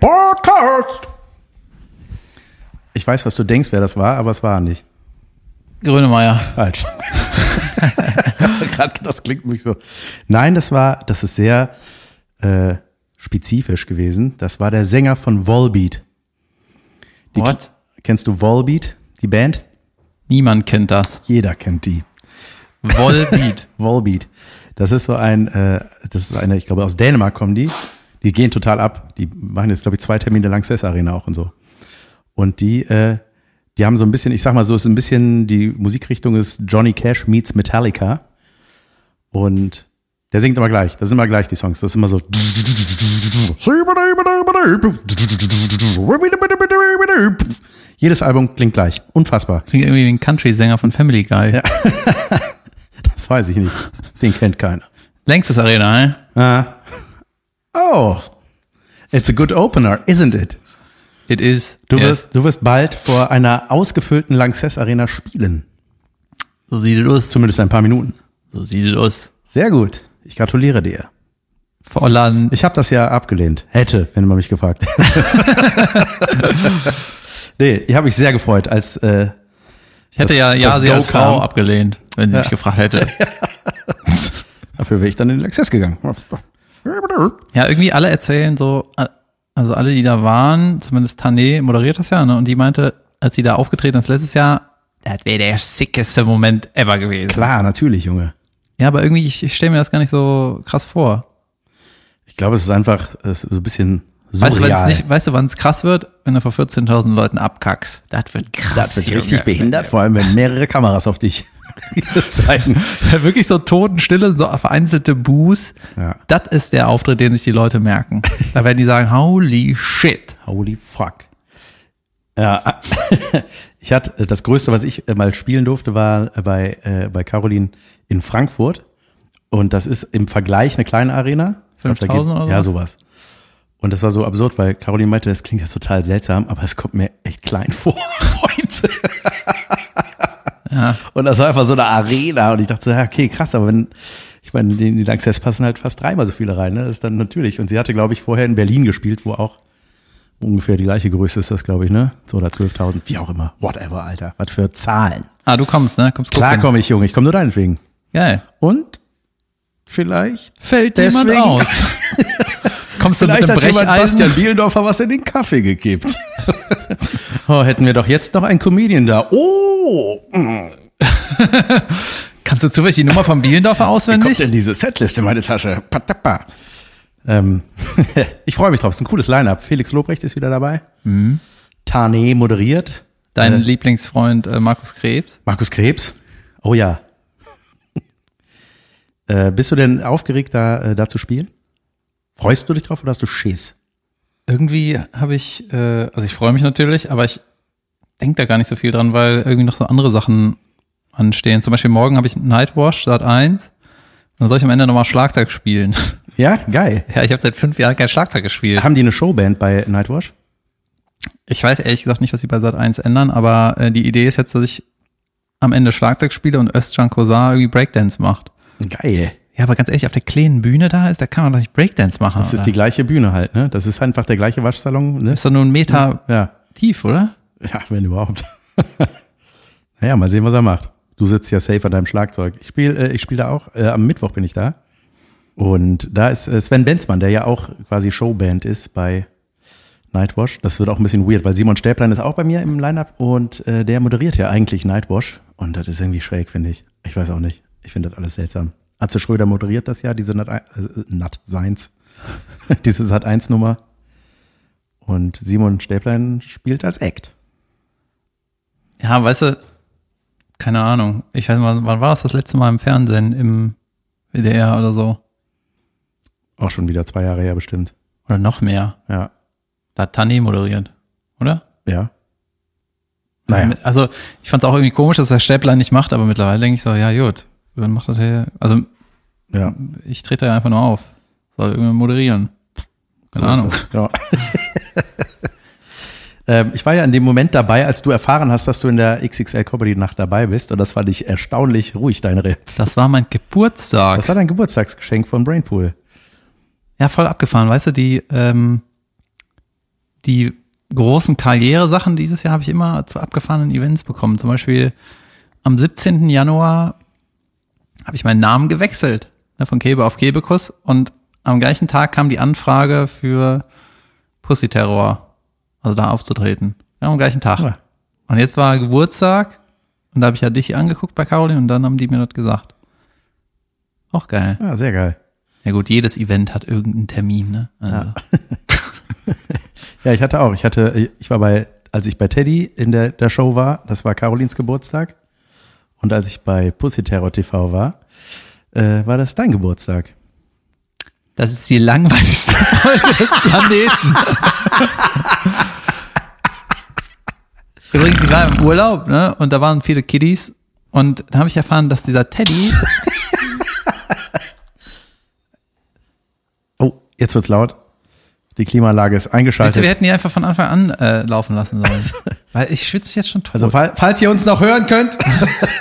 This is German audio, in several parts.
Podcast. Ich weiß, was du denkst, wer das war, aber es war nicht. Grönemeyer. Falsch. Gerade das klingt mich so. Nein, das war, das ist sehr äh, spezifisch gewesen. Das war der Sänger von Volbeat. Die, What? Kennst du Volbeat, die Band? Niemand kennt das. Jeder kennt die. Volbeat. Volbeat. Das ist so ein, äh, das ist eine, ich glaube, aus Dänemark kommen die. Die gehen total ab. Die machen jetzt, glaube ich, zwei Termine Lanxess Arena auch und so. Und die, äh, die haben so ein bisschen, ich sag mal so, ist ein bisschen, die Musikrichtung ist Johnny Cash meets Metallica. Und der singt immer gleich. Das sind immer gleich die Songs. Das ist immer so. Jedes Album klingt gleich. Unfassbar. Klingt irgendwie wie ein Country-Sänger von Family Guy. Das weiß ich nicht. Den kennt keiner. Längstes Arena, ne? Ah. Oh. It's a good opener, isn't it? It is. Du Yes. wirst, du wirst bald vor einer ausgefüllten Lanxess Arena spielen. So sieht es aus. Zumindest ein paar Minuten. So sieht es aus. Sehr gut. Ich gratuliere dir. Vollladen. Ich habe das ja abgelehnt. Hätte, wenn man mich gefragt hätte. nee, ich habe mich sehr gefreut, als äh, Ich hätte das- ja ja sie Go als Frau kam. abgelehnt, wenn sie mich gefragt hätte. dafür wäre ich dann in den Lanxess gegangen. Ja, irgendwie alle erzählen so, also alle, die da waren, zumindest Tané moderiert das ja, ne? Und die meinte, als sie da aufgetreten ist letztes Jahr, das wäre der sickeste Moment ever gewesen. Klar, natürlich, Junge. Ja, aber irgendwie, ich, ich stelle mir das gar nicht so krass vor. Ich glaube, es ist einfach so ein bisschen Weißt du, surreal. wann's nicht, weißt du, wann es krass wird? Wenn du vor 14.000 Leuten abkackst. Das wird krass. das wird richtig Junge. behindert, vor allem wenn mehrere Kameras auf dich zeigen. Wirklich so Totenstille, so vereinzelte Boos. Ja. Das ist der Auftritt, den sich die Leute merken. Da werden die sagen, holy shit. Holy fuck. Ja, ich hatte das Größte, was ich äh, mal spielen durfte, war bei, äh, bei Caroline in Frankfurt. Und das ist im Vergleich eine kleine Arena. Ich glaub, da 5000 geht- oder Ja, sowas? Und das war so absurd, weil Caroline meinte, das klingt jetzt total seltsam, aber es kommt mir echt klein vor heute. Und das war einfach so eine Arena. Und ich dachte so, ja, okay, krass, aber wenn, ich meine, in die Lanxess passen halt fast dreimal so viele rein. Ne? Das ist dann natürlich. Und sie hatte, glaube ich, vorher in Berlin gespielt, wo auch ungefähr die gleiche Größe ist das, glaube ich, ne? So oder 12.000, wie auch immer. Whatever, Alter. Was für Zahlen. Ah, du kommst, ne? Kommst Klar komme ich, Junge. Ich komme nur deinetwegen. Geil. Und vielleicht, Fällt jemand aus. Kommst du mit vielleicht einem hat jemand Brecheisen? Bastian Bielendorfer was in den Kaffee gekippt. oh, hätten wir doch jetzt noch einen Comedian da. Oh, Kannst du zufällig die Nummer von Bielendorfer kommt auswendig? denn diese Setliste in meine Tasche? Patappa. Ähm, ich freue mich drauf. Es ist ein cooles Line-Up. Felix Lobrecht ist wieder dabei. Tane moderiert. Dein Äh, Lieblingsfreund äh, Markus Krebs? Markus Krebs. Oh ja. äh, bist du denn aufgeregt, da, äh, da zu spielen? Freust du dich drauf oder hast du Schiss? Irgendwie habe ich, äh, also ich freue mich natürlich, aber ich denke da gar nicht so viel dran, weil irgendwie noch so andere Sachen anstehen. Zum Beispiel morgen habe ich Nightwash, Sat 1. Und dann soll ich am Ende nochmal Schlagzeug spielen. Ja, geil. ja, ich habe seit fünf Jahren kein Schlagzeug gespielt. Haben die eine Showband bei Nightwash? Ich weiß ehrlich gesagt nicht, was sie bei Sat 1 ändern, aber äh, die Idee ist jetzt, dass ich am Ende Schlagzeug spiele und Özcan Kosar irgendwie Breakdance macht. Geil. Ja, aber ganz ehrlich, auf der kleinen Bühne da ist, da kann man doch nicht Breakdance machen. Das ist oder? die gleiche Bühne halt, ne? Das ist einfach der gleiche Waschsalon, ne? ist doch nur ein Meter Ja. tief, oder? Ja, wenn überhaupt. naja, mal sehen, was er macht. Du sitzt ja safe an deinem Schlagzeug. Ich spiele äh, ich spiel da auch, äh, am Mittwoch bin ich da. Und da ist äh, Sven Benzmann, der ja auch quasi Showband ist bei Nightwash. Das wird auch ein bisschen weird, weil Simon Stäblein ist auch bei mir im Lineup und äh, der moderiert ja eigentlich Nightwash. Und das ist irgendwie schräg, finde ich. Ich weiß auch nicht. Ich finde das alles seltsam. Atze Schröder moderiert das ja, diese Nat, äh, Nat Seins, diese Sat 1 Nummer. Und Simon Stäblein spielt als Act. Ja, weißt du, keine Ahnung. Ich weiß mal, wann war das das letzte Mal im Fernsehen, im WDR oder so? Auch schon wieder zwei Jahre her bestimmt. Oder noch mehr. Ja. Da hat Tané moderiert, oder? Ja. Naja. Also, ich fand es auch irgendwie komisch, dass der Stäblein nicht macht, aber mittlerweile denke ich so, ja gut, dann macht das ja, also Ja. ich trete ja einfach nur auf. Soll irgendwann moderieren. Keine Ahnung. Ja. ähm, ich war ja in dem Moment dabei, als du erfahren hast, dass du in der XXL Comedy Nacht dabei bist. Und das fand ich erstaunlich ruhig, deine Reaktion. Das war mein Geburtstag. Das war dein Geburtstagsgeschenk von Brainpool. Ja, voll abgefahren, weißt du, die, ähm, die großen Karrieresachen dieses Jahr habe ich immer zu abgefahrenen Events bekommen. Zum Beispiel am 17. Januar habe ich meinen Namen gewechselt, ne, von Kebe auf Kebekus und am gleichen Tag kam die Anfrage für Pussy Terror, also da aufzutreten. Ja, am gleichen Tag. Ja. Und jetzt war Geburtstag und da habe ich ja dich angeguckt bei Caroline und dann haben die mir das gesagt. Auch geil. Ja, sehr geil. Ja gut, jedes Event hat irgendeinen Termin, ne? Also, Ja. Ja, ich hatte auch. Ich hatte, ich war bei, als ich bei Teddy in der, der Show war, das war Carolins Geburtstag. Und als ich bei Pussy Terror TV war, äh, war das dein Geburtstag. Das ist die langweiligste Folge des Planeten. Übrigens, ich war im Urlaub, ne? Und da waren viele Kiddies. Und da habe ich erfahren, dass dieser Teddy, Oh, jetzt wird's laut. Die Klimaanlage ist weißt du, eingeschaltet. wir hätten die einfach von Anfang an äh, laufen lassen sollen. Weil ich schwitze jetzt schon tot. Also fall, falls ihr uns noch hören könnt,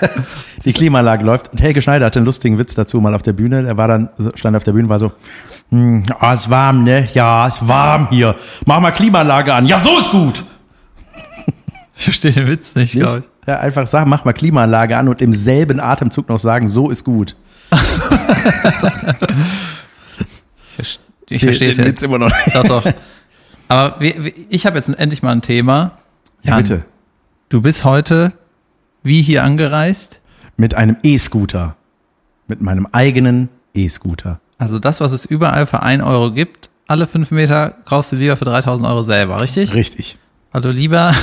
die Klimaanlage läuft. Und Helge Schneider hatte einen lustigen Witz dazu mal auf der Bühne. Er war dann, stand auf der Bühne, war so, hm, ah, ist warm, ne? Ja, ist warm hier. Mach mal Klimaanlage an. Ja, so ist gut. ich verstehe den Witz nicht, glaube ich. Ja, einfach sagen, mach mal Klimaanlage an und im selben Atemzug noch sagen, so ist gut. Ich verstehe es Den ja. Witz immer noch. Doch, doch. Aber wir, wir, ich habe jetzt endlich mal ein Thema. Ja, Jan, bitte. Du bist heute wie hier angereist? Mit einem E-Scooter. Mit meinem eigenen E-Scooter. Also das, was es überall für 1 Euro gibt, alle fünf Meter kaufst du lieber für 3000 Euro selber, richtig? Richtig. Also lieber,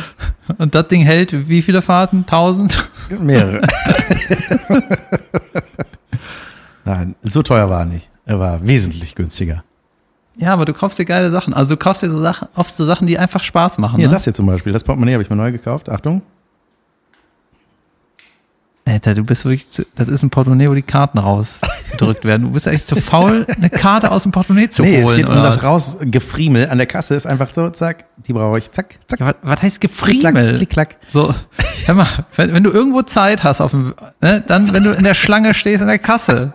und das Ding hält wie viele Fahrten? 1000? Mehrere. Nein, so teuer war er nicht. Er war wesentlich günstiger. Ja, aber du kaufst dir geile Sachen. Also du kaufst dir so Sachen, oft so Sachen, die einfach Spaß machen. Hier, ne? das hier zum Beispiel. Das Portemonnaie habe ich mir neu gekauft. Achtung. Alter, du bist wirklich, zu, das ist ein Portemonnaie, wo die Karten rausgedrückt werden. Du bist echt zu faul, eine Karte aus dem Portemonnaie zu Nee, es holen. geht um oder? das Rausgefriemel an der Kasse. Ist einfach so, zack, die brauche ich, zack, zack. ja, was, was heißt Gefriemel? klick, klack. So, hör mal, wenn, wenn du irgendwo Zeit hast auf dem, ne, dann, wenn du in der Schlange stehst in der Kasse.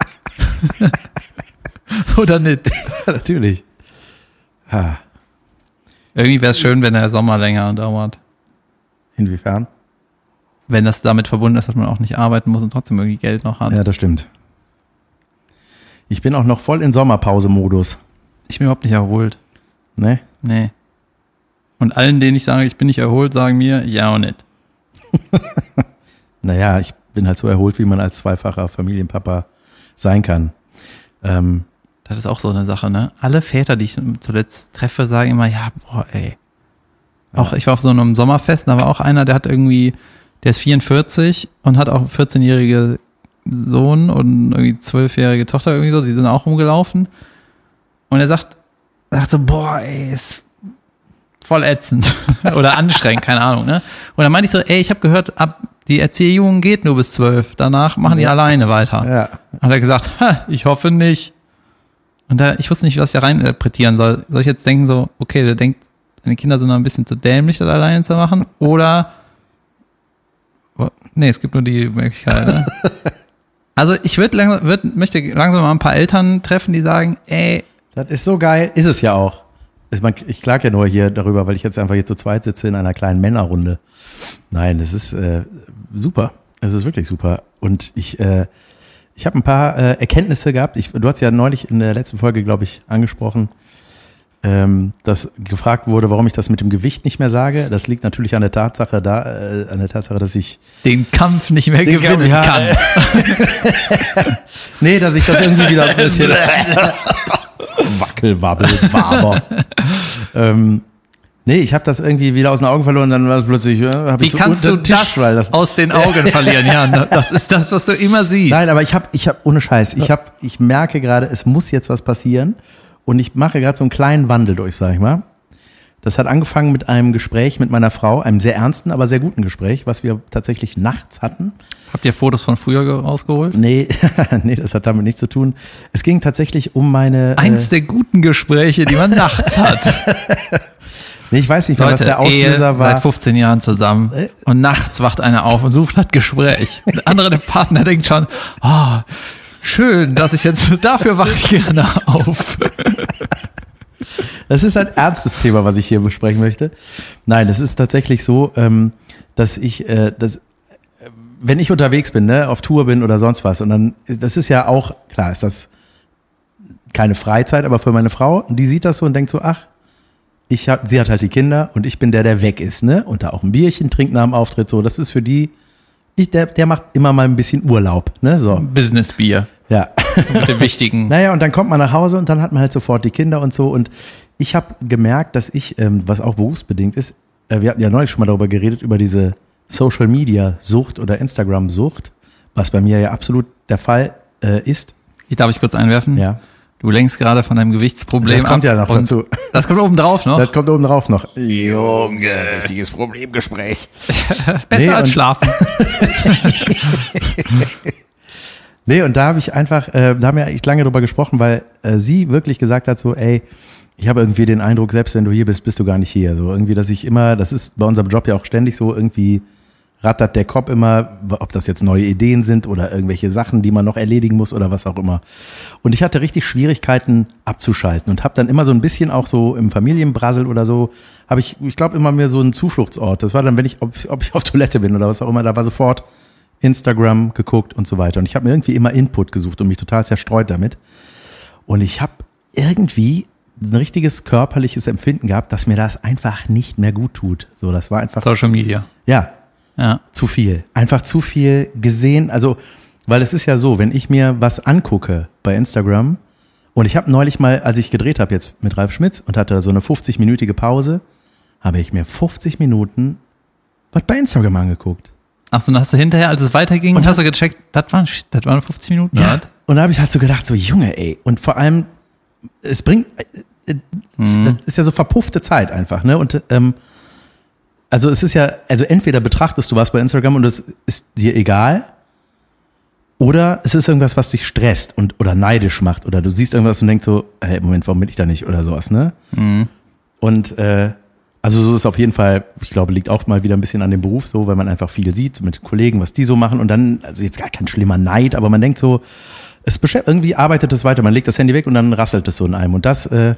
Oder nicht? Natürlich. Ha, Irgendwie wäre es schön, wenn der Sommer länger dauert. inwiefern? Wenn das damit verbunden ist, dass man auch nicht arbeiten muss und trotzdem irgendwie Geld noch hat. Ja, das stimmt. Ich bin auch noch voll in Sommerpause-Modus. Ich bin überhaupt nicht erholt. Ne? Nee. Und allen, denen ich sage, ich bin nicht erholt, sagen mir, ja und nicht. Naja, ich bin halt so erholt, wie man als zweifacher Familienpapa sein kann. Ähm, Das ist auch so eine Sache, ne? Alle Väter, die ich zuletzt treffe, sagen immer, ja, boah, ey. Auch ich war auf so einem Sommerfest, da war auch einer, der hat irgendwie, der ist 44 und hat auch einen 14-jährige Sohn und irgendwie 12-jährige Tochter irgendwie so, die sind auch rumgelaufen. Und er sagt, er sagt so, boah, ey, ist voll ätzend oder anstrengend, keine Ahnung, ne? Und dann meinte ich so, ey, ich habe gehört, ab die Erziehung geht nur bis 12, danach machen die Ja. alleine weiter. ja, Hat er gesagt, ha, ich hoffe nicht. Und da, ich wusste nicht, was ich da rein interpretieren soll. Soll ich jetzt denken so, okay, der denkt, deine Kinder sind noch ein bisschen zu dämlich, das alleine zu machen? Oder, nee, es gibt nur die Möglichkeit. Ne? Also ich würde langsam, würd, möchte langsam mal ein paar Eltern treffen, die sagen, ey, das ist so geil. Ist es ja auch. Ich, mein, ich klag ja nur hier darüber, weil ich jetzt einfach hier zu zweit sitze in einer kleinen Männerrunde. Nein, es ist äh, super. Es ist wirklich super. Und ich, äh, ich habe ein paar äh, Erkenntnisse gehabt. Ich, du hast ja neulich in der letzten Folge, glaube ich, angesprochen, ähm, dass gefragt wurde, warum ich das mit dem Gewicht nicht mehr sage. Das liegt natürlich an der Tatsache, da, äh, an der Tatsache, dass ich den Kampf nicht mehr gewinnen Kampf- ja, kann. Nee, dass ich das irgendwie wieder ein bisschen Wackelwabbel, Waber. ähm, nee, ich habe das irgendwie wieder aus den Augen verloren, dann war es plötzlich, äh, habe Wie ich so kannst du den das, weil das aus den Augen verlieren, Jan? Das ist das, was du immer siehst. Nein, aber ich habe, ich habe ohne Scheiß, ich habe, ich merke gerade, es muss jetzt was passieren und ich mache gerade so einen kleinen Wandel durch, sag ich mal. Das hat angefangen mit einem Gespräch mit meiner Frau, einem sehr ernsten, aber sehr guten Gespräch, was wir tatsächlich nachts hatten. Habt ihr Fotos von früher ge- rausgeholt? Nee, nee, das hat damit nichts zu tun. Es ging tatsächlich um meine. Eins der guten Gespräche, die man nachts hat. nee, ich weiß nicht mehr, was Leute, der Auslöser Ehe war. seit 15 Jahren zusammen Äh. und nachts wacht einer auf und sucht das Gespräch. Der andere der Partner denkt schon, oh, schön, dass ich jetzt, dafür wache ich gerne auf. Das ist ein ernstes Thema, was ich hier besprechen möchte. Nein, es ist tatsächlich so, ähm, dass ich, äh, dass, äh, wenn ich unterwegs bin, ne, auf Tour bin oder sonst was, und dann, das ist ja auch, klar, ist das keine Freizeit, aber für meine Frau, die sieht das so und denkt so, ach, ich hab, sie hat halt die Kinder und ich bin der, der weg ist, ne? Und da auch ein Bierchen trinkt nach dem Auftritt, so, das ist für die, ich, der, der macht immer mal ein bisschen Urlaub, ne? So. Business Bier. Ja. Mit dem wichtigen. Naja, und dann kommt man nach Hause und dann hat man halt sofort die Kinder und so. Und ich habe gemerkt, dass ich, ähm, was auch berufsbedingt ist, äh, wir hatten ja neulich schon mal darüber geredet, über diese Social Media Sucht oder Instagram Sucht, was bei mir ja absolut der Fall äh, ist. Ich darf ich kurz einwerfen? Ja. Du lenkst gerade von deinem Gewichtsproblem Das kommt ab ja noch dazu. Das kommt oben drauf noch. Das kommt oben drauf noch. Junge, richtiges Problemgespräch. Besser Nee, als schlafen. Nee, und da habe ich einfach, äh, da haben wir echt lange drüber gesprochen, weil äh, sie wirklich gesagt hat, so, ey, ich habe irgendwie den Eindruck, selbst wenn du hier bist, bist du gar nicht hier. So irgendwie, dass ich immer, das ist bei unserem Job ja auch ständig so, irgendwie rattert der Kopf immer, ob das jetzt neue Ideen sind oder irgendwelche Sachen, die man noch erledigen muss oder was auch immer. Und ich hatte richtig Schwierigkeiten abzuschalten und habe dann immer so ein bisschen auch so im Familienbrassel oder so, habe ich, ich glaube, immer mehr so einen Zufluchtsort. Das war dann, wenn ich, ob, ob ich auf Toilette bin oder was auch immer, da war sofort Instagram geguckt und so weiter. Und ich habe mir irgendwie immer Input gesucht und mich total zerstreut damit. Und ich habe irgendwie ein richtiges körperliches Empfinden gehabt, dass mir das einfach nicht mehr gut tut. So, das war einfach, Social Media. ja, Ja. zu viel. Einfach zu viel gesehen. Also, weil es ist ja so, wenn ich mir was angucke bei Instagram und ich habe neulich mal, als ich gedreht habe jetzt mit Ralf Schmitz und hatte so eine 50-minütige Pause, habe ich mir 50 Minuten was bei Instagram angeguckt. Ach so, dann hast du hinterher, als es weiterging, Und hast du gecheckt, das waren, das waren 50 Minuten. Ja. Ja. Und da habe ich halt so gedacht, so Junge, ey. Und vor allem, es bringt, äh, äh, das ist ja so verpuffte Zeit einfach, ne? Und ähm, also es ist ja, also entweder betrachtest du was bei Instagram und es ist dir egal, oder es ist irgendwas, was dich stresst und oder neidisch macht, oder du siehst irgendwas und denkst so, hey, Moment, warum bin ich da nicht oder sowas, ne? Und äh, also so ist auf jeden Fall, ich glaube, liegt auch mal wieder ein bisschen an dem Beruf so, weil man einfach viel sieht mit Kollegen, was die so machen und dann, also jetzt gar kein schlimmer Neid, aber man denkt so, es beschäftigt, irgendwie arbeitet es weiter, man legt das Handy weg und dann rasselt es so in einem und das, äh,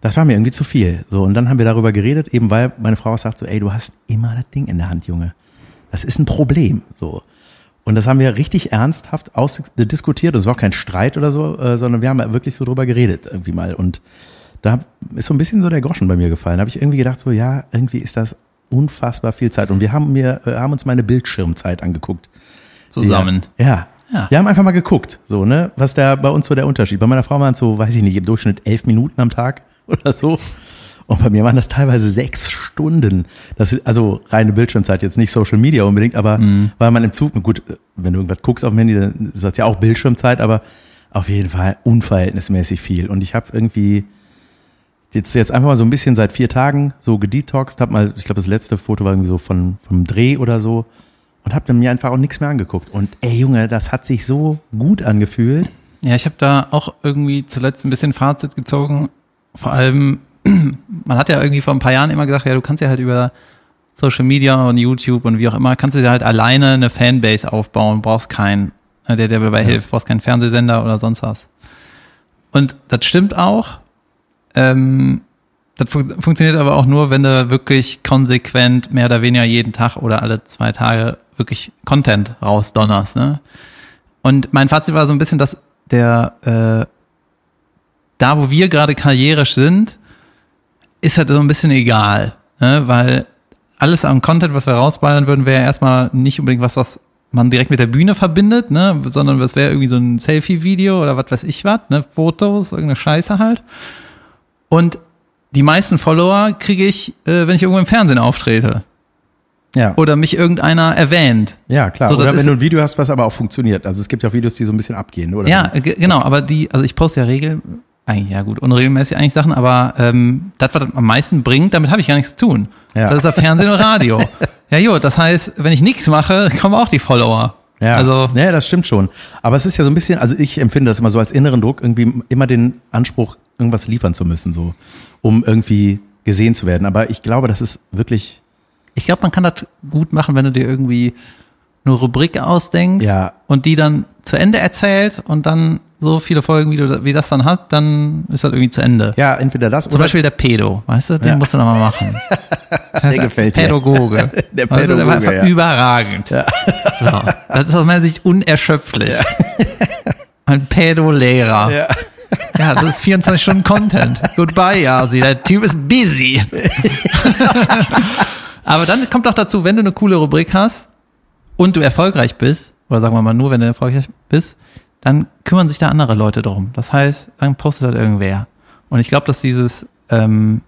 das war mir irgendwie zu viel. So und dann haben wir darüber geredet, eben weil meine Frau auch sagt so, ey, du hast immer das Ding in der Hand, Junge. Das ist ein Problem, so. Und das haben wir richtig ernsthaft ausdiskutiert. Das war auch kein Streit oder so, äh, sondern wir haben wirklich so drüber geredet irgendwie mal. Und da ist so ein bisschen so der Groschen bei mir gefallen. Da habe ich irgendwie gedacht, so ja, irgendwie ist das unfassbar viel Zeit. Und wir haben mir, äh, haben uns meine Bildschirmzeit angeguckt. Zusammen. Ja. Ja. Wir haben einfach mal geguckt, so, ne, was da bei uns so der Unterschied. Bei meiner Frau waren es so, weiß ich nicht, im Durchschnitt elf Minuten am Tag oder so. Und bei mir waren das teilweise sechs Stunden. Das ist also reine Bildschirmzeit, jetzt nicht Social Media unbedingt, aber weil man im Zug, gut, wenn du irgendwas guckst auf dem Handy, dann ist das ja auch Bildschirmzeit, aber auf jeden Fall unverhältnismäßig viel. Und ich habe irgendwie jetzt, jetzt einfach mal so ein bisschen seit vier Tagen so gedetoxed, hab mal, ich glaube, das letzte Foto war irgendwie so von, vom Dreh oder so und habe mir einfach auch nichts mehr angeguckt. Und ey Junge, das hat sich so gut angefühlt. Ja, ich habe da auch irgendwie zuletzt ein bisschen Fazit gezogen. Vor allem, man hat ja irgendwie vor ein paar Jahren immer gesagt, ja, du kannst ja halt über Social Media und YouTube und wie auch immer, kannst du dir halt alleine eine Fanbase aufbauen, brauchst keinen, äh, der dir dabei hilft, brauchst keinen Fernsehsender oder sonst was. Und das stimmt auch. Ähm, das fun funktioniert aber auch nur, wenn du wirklich konsequent mehr oder weniger jeden Tag oder alle zwei Tage wirklich Content rausdonnerst. Ne? Und mein Fazit war so ein bisschen, dass der äh, da, wo wir gerade karrierisch sind, ist halt so ein bisschen egal, ne? weil alles an Content, was wir rausballern würden, wäre ja erstmal nicht unbedingt was, was man direkt mit der Bühne verbindet, ne? sondern das wäre irgendwie so ein Selfie-Video oder was weiß ich was, ne? Fotos, irgendeine Scheiße halt. Und die meisten Follower kriege ich, äh, wenn ich irgendwo im Fernsehen auftrete Ja, oder mich irgendeiner erwähnt. ja klar. So, oder wenn du ein Video hast, was aber auch funktioniert. Also es gibt ja auch Videos, die so ein bisschen abgehen, oder? Ja, ge- genau, aber die, also ich poste ja regel, eigentlich, ja gut, unregelmäßig eigentlich Sachen, aber ähm, das, was das am meisten bringt, damit habe ich gar nichts zu tun. Ja. Das ist ja Fernsehen und Radio. ja, jo, das heißt, wenn ich nichts mache, kommen auch die Follower. Ja, Also, ja, das stimmt schon. Aber es ist ja so ein bisschen, also ich empfinde das immer so als inneren Druck, irgendwie immer den Anspruch, irgendwas liefern zu müssen, so, um irgendwie gesehen zu werden. Aber ich glaube, das ist wirklich, ich glaube, man kann das gut machen, wenn du dir irgendwie eine Rubrik ausdenkst Ja. und die dann zu Ende erzählt und dann so viele Folgen, wie, du, wie das dann hat, dann ist das irgendwie zu Ende. Ja, entweder das Zum oder Beispiel der Pedo, weißt du, den Ja. musst du nochmal machen. Das heißt, Der gefällt dir. Pädagoge. Der Weißt du, der war Pädagoge, einfach ja. überragend. Ja. So. Das ist aus meiner Sicht unerschöpflich. Ein Pädo-Lehrer. Ja. Ja, das ist 24 Stunden Content. Goodbye, Yasi. Der Typ ist busy. Aber dann kommt auch dazu, wenn du eine coole Rubrik hast und du erfolgreich bist, oder sagen wir mal nur, wenn du erfolgreich bist, dann kümmern sich da andere Leute drum. Das heißt, dann postet das irgendwer. Und ich glaube, dass dieses, ähm,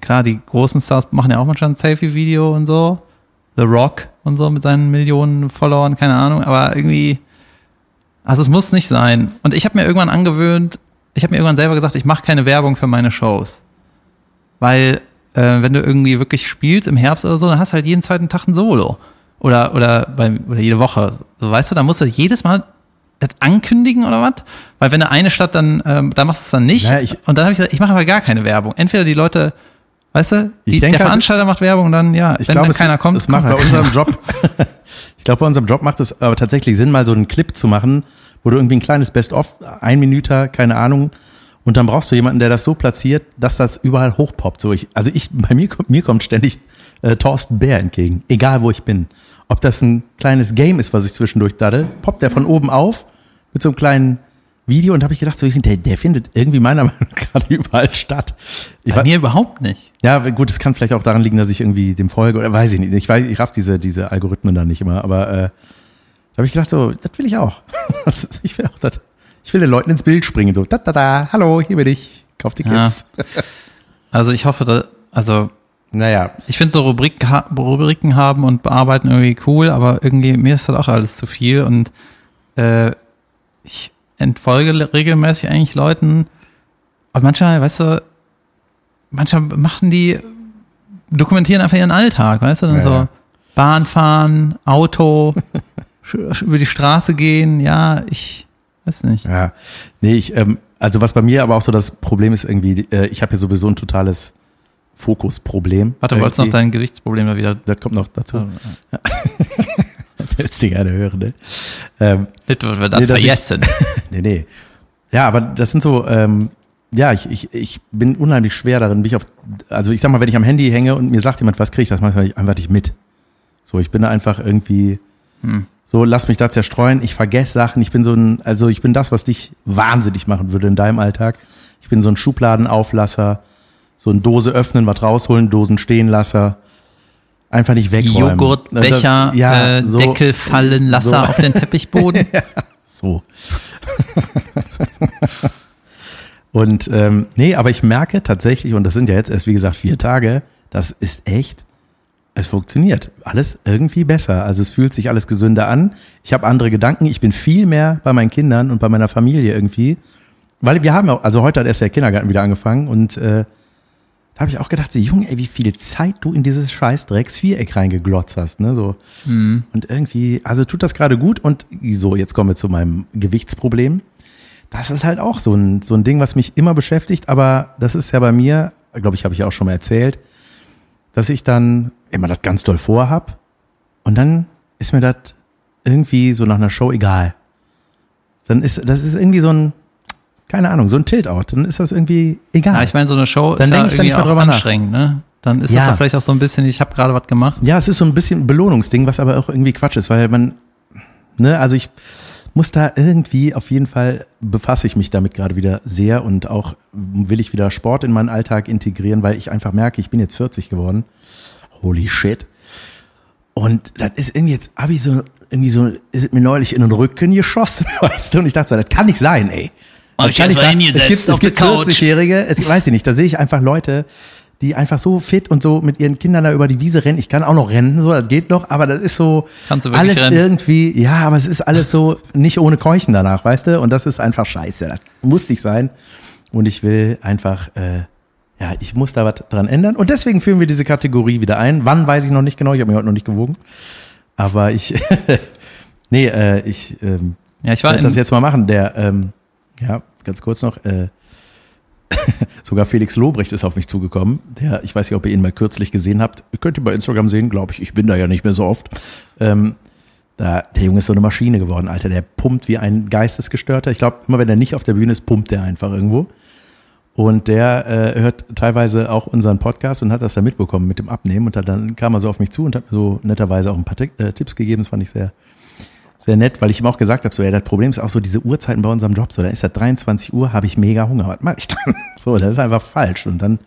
klar, die großen Stars machen ja auch manchmal ein Selfie-Video und so. The Rock und so mit seinen Millionen Followern, keine Ahnung, aber irgendwie, also es muss nicht sein. Und ich habe mir irgendwann angewöhnt, ich habe mir irgendwann selber gesagt, ich mache keine Werbung für meine Shows. Weil, äh, wenn du irgendwie wirklich spielst im Herbst oder so, dann hast du halt jeden zweiten Tag ein Solo. Oder, oder, bei, oder jede Woche. So, weißt du, da musst du jedes Mal das ankündigen oder was? Weil wenn du eine Stadt dann, ähm, da machst du es dann nicht. Naja, ich- und dann habe ich gesagt, ich mache aber gar keine Werbung. Entweder die Leute, weißt du, Ich die, der halt- Veranstalter macht Werbung und dann, ja, Ich wenn glaube, dann es, keiner kommt, es macht bei halt unserem Job, ich glaube, bei unserem Job macht es aber tatsächlich Sinn, mal so einen Clip zu machen, wo du irgendwie ein kleines Best-of, ein Minüter, keine Ahnung, und dann brauchst du jemanden, der das so platziert, dass das überall hochpoppt. So ich, also ich, bei mir kommt, mir kommt ständig äh, Thorsten Bär entgegen, egal wo ich bin. Ob das ein kleines Game ist, was ich zwischendurch daddel, poppt der von oben auf mit so einem kleinen Video und da habe ich gedacht, so, der, der findet irgendwie meiner Meinung nach gerade überall statt. Ich Bei war- mir überhaupt nicht. ja, gut, es kann vielleicht auch daran liegen, dass ich irgendwie dem folge oder weiß ich nicht. Ich weiß, ich raff diese, diese Algorithmen da nicht immer, aber äh, da habe ich gedacht, so, das will ich auch. Ich will auch das. Ich will den Leuten ins Bild springen, so, da, da, da, hallo, hier bin ich, kauf Tickets. Also ich hoffe, da, also Naja, ich finde so Rubrik, ha- Rubriken haben und bearbeiten irgendwie cool, aber irgendwie mir ist das auch alles zu viel und äh, ich entfolge regelmäßig eigentlich Leuten, aber manchmal, weißt du, manchmal machen die, dokumentieren einfach ihren Alltag, weißt du, dann Ja, so ja. Bahn fahren, Auto, über die Straße gehen, ja, ich weiß nicht. ja. Nee, ich, ähm, also was bei mir aber auch so das Problem ist irgendwie, äh, ich habe hier sowieso ein totales Fokusproblem. Warte, wolltest du noch dein Gewichtsproblem da wieder? Das kommt noch dazu. Das willst du gerne hören, ne? Ähm, Das wird wir dann Nee, dass ich- vergessen. Nee, nee. Ja, aber das sind so, ähm, ja, ich, ich, ich bin unheimlich schwer darin, mich auf, also ich sag mal, wenn ich am Handy hänge und mir sagt jemand was, kriege ich das manchmal einfach nicht mit. So, ich bin da einfach irgendwie, Hm. so, lass mich da zerstreuen, ich vergesse Sachen, ich bin so ein, also ich bin das, was dich wahnsinnig machen würde in deinem Alltag. Ich bin so ein Schubladenauflasser, so ein Dose öffnen, was rausholen, Dosen stehen lasser. Einfach nicht wegräumen. Joghurtbecher, Das- ja, äh, so- Deckel fallen, Lasser so. auf den Teppichboden. So. und ähm, nee, aber ich merke tatsächlich, und das sind ja jetzt erst, wie gesagt, vier Tage, das ist echt, es funktioniert. Alles irgendwie besser. Also es fühlt sich alles gesünder an. Ich habe andere Gedanken. Ich bin viel mehr bei meinen Kindern und bei meiner Familie irgendwie. Weil wir haben ja, also heute hat erst der Kindergarten wieder angefangen und äh, da habe ich auch gedacht, so, Junge, ey, wie viel Zeit du in dieses Scheißdrecks Viereck reingeglotzt hast, ne? So. Und irgendwie, also tut das gerade gut. Und so, jetzt kommen wir zu meinem Gewichtsproblem. Das ist halt auch so ein, so ein Ding, was mich immer beschäftigt. Aber das ist ja bei mir, glaube ich, habe ich auch schon mal erzählt, dass ich dann immer das ganz doll vorhab. Und dann ist mir das irgendwie so nach einer Show egal. Dann ist, das ist irgendwie so ein, keine Ahnung, so ein Tilt-Out. Dann ist das irgendwie egal. Ja, ich meine, so eine Show Dann ist ja da irgendwie nicht mehr auch nach. anstrengend, ne? Dann ist das Ja. ja vielleicht auch so ein bisschen, ich habe gerade was gemacht. Ja, es ist so ein bisschen ein Belohnungsding, was aber auch irgendwie Quatsch ist, weil man, ne, also ich muss da irgendwie, auf jeden Fall befasse ich mich damit gerade wieder sehr und auch will ich wieder Sport in meinen Alltag integrieren, weil ich einfach merke, ich bin jetzt 40 geworden. Holy shit. Und das ist irgendwie jetzt, habe ich so, irgendwie so, ist mir neulich in den Rücken geschossen, weißt du, und ich dachte so, das kann nicht sein, ey. Das ich kann nicht hingesetzt Es gibt, es gibt der Couch. 40-Jährige, es- weiß ich nicht, da sehe ich einfach Leute, die einfach so fit und so mit ihren Kindern da über die Wiese rennen. Ich kann auch noch rennen, so, das geht noch, aber das ist so Kannst du wirklich alles rennen? irgendwie, ja, aber es ist alles so nicht ohne Keuchen danach, weißt du? Und das ist einfach scheiße. Das muss nicht sein. Und ich will einfach, äh, ja, ich muss da was dran ändern. Und deswegen führen wir diese Kategorie wieder ein. Wann weiß ich noch nicht genau, ich habe mich heute noch nicht gewogen. Aber ich, nee, äh, ich ähm, Ja, ich werde das jetzt mal machen. Der, ähm, ja, ganz kurz noch, äh, sogar Felix Lobrecht ist auf mich zugekommen. Der, ich weiß nicht, ob ihr ihn mal kürzlich gesehen habt. Ihr könnt ihn bei Instagram sehen, glaube ich. Ich bin da ja nicht mehr so oft. Ähm, Da, der Junge ist so eine Maschine geworden, Alter. Der pumpt wie ein Geistesgestörter. Ich glaube, immer wenn er nicht auf der Bühne ist, pumpt er einfach irgendwo. Und der äh, hört teilweise auch unseren Podcast und hat das dann mitbekommen mit dem Abnehmen. Und dann kam er so auf mich zu und hat mir so netterweise auch ein paar äh, Tipps gegeben. Das fand ich sehr, sehr nett, weil ich ihm auch gesagt habe, so, ja, das Problem ist auch so diese Uhrzeiten bei unserem Job. So, da ist das 23 Uhr, habe ich mega Hunger. Was mache ich dann? So, das ist einfach falsch. Und dann,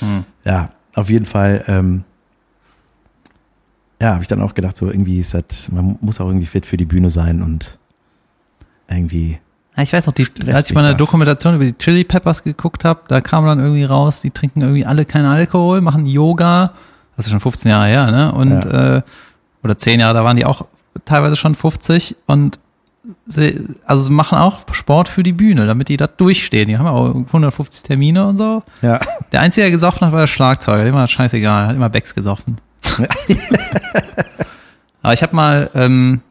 hm. ja, auf jeden Fall, ähm, ja, habe ich dann auch gedacht, so irgendwie ist das, man muss auch irgendwie fit für die Bühne sein und irgendwie ich weiß noch, die, als ich mal eine Dokumentation über die Chili Peppers geguckt habe, da kam dann irgendwie raus, die trinken irgendwie alle keinen Alkohol, machen Yoga, das ist schon 15 Jahre her, ne? Und ja. äh, oder 10 Jahre, da waren die auch teilweise schon 50 und sie, also sie machen auch Sport für die Bühne, damit die da durchstehen. Die haben auch 150 Termine und so. Ja. Der Einzige, der gesoffen hat, war der Schlagzeuger. Dem war das scheißegal, hat immer Becks gesoffen. Aber ich habe mal, ähm,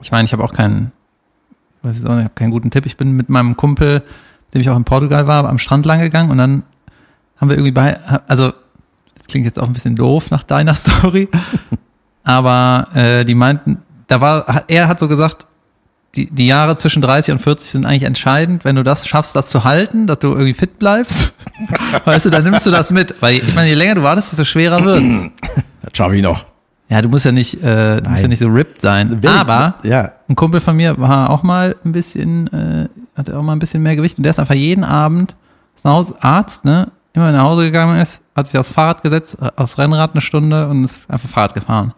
ich meine, ich habe auch keinen weiß ich auch nicht, ich habe keinen guten Tipp. Ich bin mit meinem Kumpel, mit dem ich auch in Portugal war, am Strand lang gegangen und dann haben wir irgendwie bei, also das klingt jetzt auch ein bisschen doof nach deiner Story, aber äh, die meinten, da war, er hat so gesagt, die, die Jahre zwischen 30 und 40 sind eigentlich entscheidend, wenn du das schaffst, das zu halten, dass du irgendwie fit bleibst. weißt du, dann nimmst du das mit. Weil ich meine, je länger du wartest, desto schwerer wird's. Das schaffe ich noch. Ja, du musst ja nicht, äh, du musst ja nicht so ripped sein. Will aber ich, ja. ein Kumpel von mir war auch mal ein bisschen, äh, hatte auch mal ein bisschen mehr Gewicht und der ist einfach jeden Abend, ist ein Arzt, ne, immer nach Hause gegangen ist, hat sich aufs Fahrrad gesetzt, äh, aufs Rennrad eine Stunde und ist einfach Fahrrad gefahren.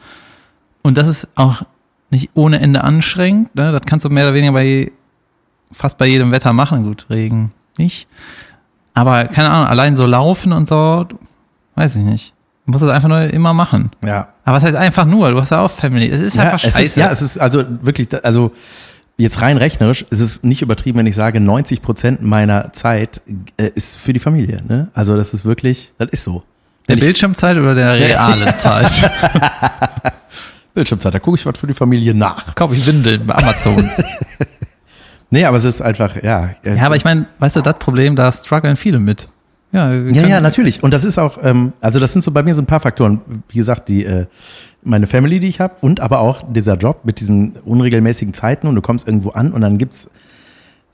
Und das ist auch nicht ohne Ende anstrengend, ne? Das kannst du mehr oder weniger bei fast bei jedem Wetter machen. Gut, Regen nicht. Aber keine Ahnung, allein so laufen und so, weiß ich nicht. Du musst das einfach nur immer machen. Ja. Aber was heißt einfach nur? Du hast ja auch Family. Es ist ja, einfach scheiße. Ist, ja, es ist also wirklich, also jetzt rein rechnerisch ist es nicht übertrieben, wenn ich sage, 90 Prozent meiner Zeit äh, ist für die Familie. Ne? Also das ist wirklich, das ist so. Der Bildschirmzeit oder der realen Zeit? Bildschirmzeit, da gucke ich was für die Familie nach. Kaufe ich Windeln bei Amazon. nee, aber es ist einfach, ja. Ja, aber ich meine, weißt du, das Problem, da strugglen viele mit. Ja, ja, ja, natürlich. Und das ist auch, ähm, also das sind so bei mir so ein paar Faktoren. Wie gesagt, die äh, meine Family, die ich habe, und aber auch dieser Job mit diesen unregelmäßigen Zeiten und du kommst irgendwo an und dann gibt's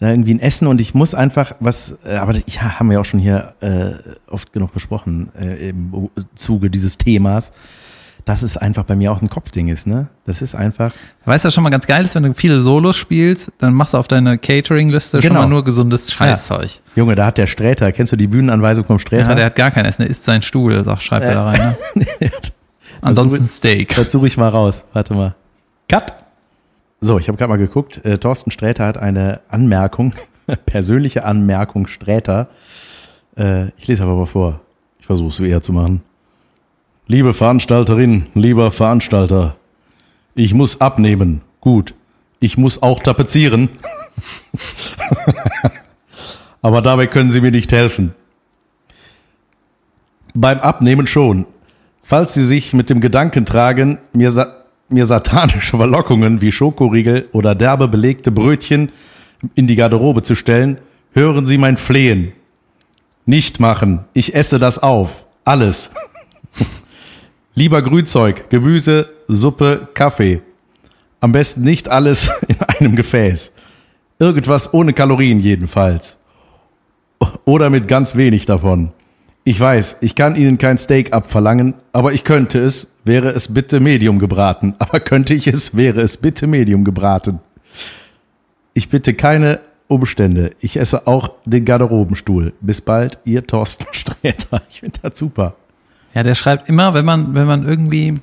da irgendwie ein Essen und ich muss einfach was, äh, aber das, ja, haben wir auch schon hier äh, oft genug besprochen äh, im Zuge dieses Themas dass es einfach bei mir auch ein Kopfding ist, ne? Das ist einfach. Weißt du, was schon mal ganz geil ist, wenn du viele Solos spielst, dann machst du auf deine Catering-Liste genau. schon mal nur gesundes Scheißzeug. Ja. Junge, da hat der Sträter, kennst du die Bühnenanweisung vom Sträter? Ja, der hat gar kein Essen, der isst seinen Stuhl, sag, schreibt er da rein, ne? Ansonsten Steak. Das suche ich mal raus. Warte mal. Cut! So, ich habe gerade mal geguckt. Äh, Thorsten Sträter hat eine Anmerkung, persönliche Anmerkung Sträter. Äh, ich lese aber mal vor. Ich versuche es eher zu machen. Liebe Veranstalterin, lieber Veranstalter, ich muss abnehmen. Gut. Ich muss auch tapezieren. Aber dabei können Sie mir nicht helfen. Beim Abnehmen schon. Falls Sie sich mit dem Gedanken tragen, mir, sa mir satanische Verlockungen wie Schokoriegel oder derbe belegte Brötchen in die Garderobe zu stellen, hören Sie mein Flehen. Nicht machen. Ich esse das auf. Alles. Lieber Grünzeug, Gemüse, Suppe, Kaffee. Am besten nicht alles in einem Gefäß. Irgendwas ohne Kalorien jedenfalls. Oder mit ganz wenig davon. Ich weiß, ich kann Ihnen kein Steak abverlangen, aber ich könnte es, wäre es bitte Medium gebraten. Aber könnte ich es, wäre es bitte Medium gebraten. Ich bitte keine Umstände. Ich esse auch den Garderobenstuhl. Bis bald, Ihr Thorsten Sträter. Ich finde das super. Ja, der schreibt immer, wenn man, wenn man irgendwie,